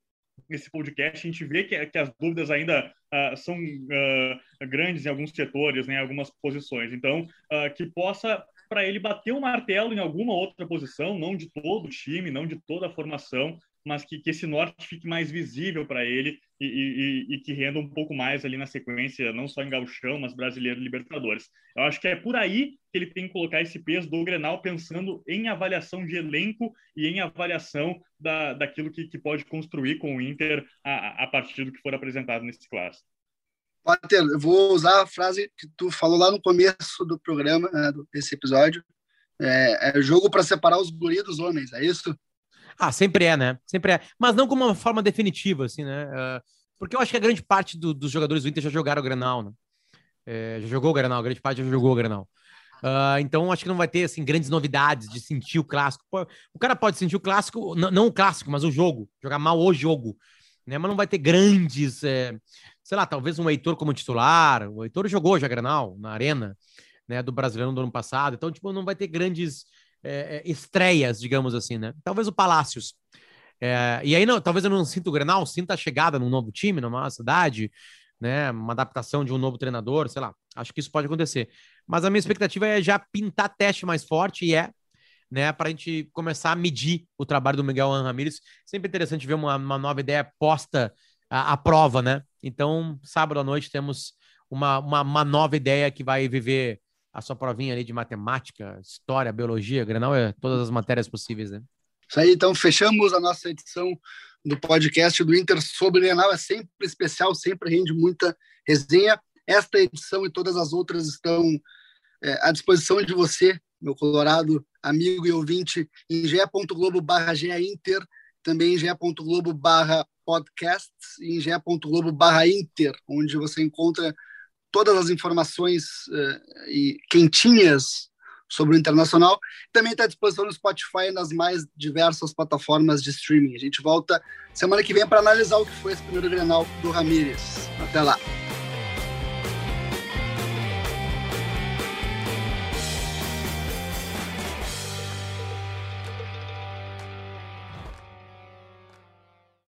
esse podcast, a gente vê que, que as dúvidas ainda uh, são uh, grandes em alguns setores, né, em algumas posições. Então, que possa para ele bater o martelo em alguma outra posição, não de todo o time, não de toda a formação, mas que, que esse norte fique mais visível para ele e, e, e, que renda um pouco mais ali na sequência, não só em gauchão, mas brasileiro libertadores. Eu acho que é por aí que ele tem que colocar esse peso do Grenal, pensando em avaliação de elenco e em avaliação da, daquilo que, que pode construir com o Inter a, a partir do que for apresentado nesse clássico. Potter, eu vou usar a frase que tu falou lá no começo do programa, né, desse episódio. É, é jogo para separar os guris dos homens, é isso? Ah, sempre é, né? Sempre é. Mas não como uma forma definitiva, assim, né? Uh, porque eu acho que a grande parte do, dos jogadores do Inter já jogaram o Granal, né? É, já jogou o Granal, a grande parte já jogou o Granal. Uh, então, acho que não vai ter, assim, grandes novidades de sentir o clássico. O cara pode sentir o clássico, não o clássico, mas o jogo. Jogar mal o jogo. Né? Mas não vai ter grandes... É, sei lá, talvez um Heitor como titular. O Heitor jogou já Granal, na arena, né? Do Brasileirão do ano passado. Então, tipo, não vai ter grandes é, é, estreias, digamos assim, né? Talvez o Palácios. É, e aí, não, talvez eu não sinta o Grenal, sinta a chegada num novo time, numa cidade, né? Uma adaptação de um novo treinador, sei lá. Acho que isso pode acontecer. Mas a minha expectativa é já pintar teste mais forte e é, né? Para a gente começar a medir o trabalho do Miguel Ramírez. Sempre interessante ver uma, uma nova ideia posta à, à, prova, né? Então, sábado à noite temos uma, uma, uma nova ideia que vai viver a sua provinha ali de matemática, história, biologia, Grenal é todas as matérias possíveis, né? Isso aí, então fechamos a nossa edição do podcast do Inter sobre Grenal, é sempre especial, sempre rende muita resenha. Esta edição e todas as outras estão é, à disposição de você, meu colorado amigo e ouvinte, em ge.globo também em ge.globo podcasts em ge.globo barra Inter, onde você encontra todas as informações uh, e quentinhas sobre o Internacional. Também está à disposição no Spotify e nas mais diversas plataformas de streaming. A gente volta semana que vem para analisar o que foi esse primeiro Grenal do Ramírez. Até lá.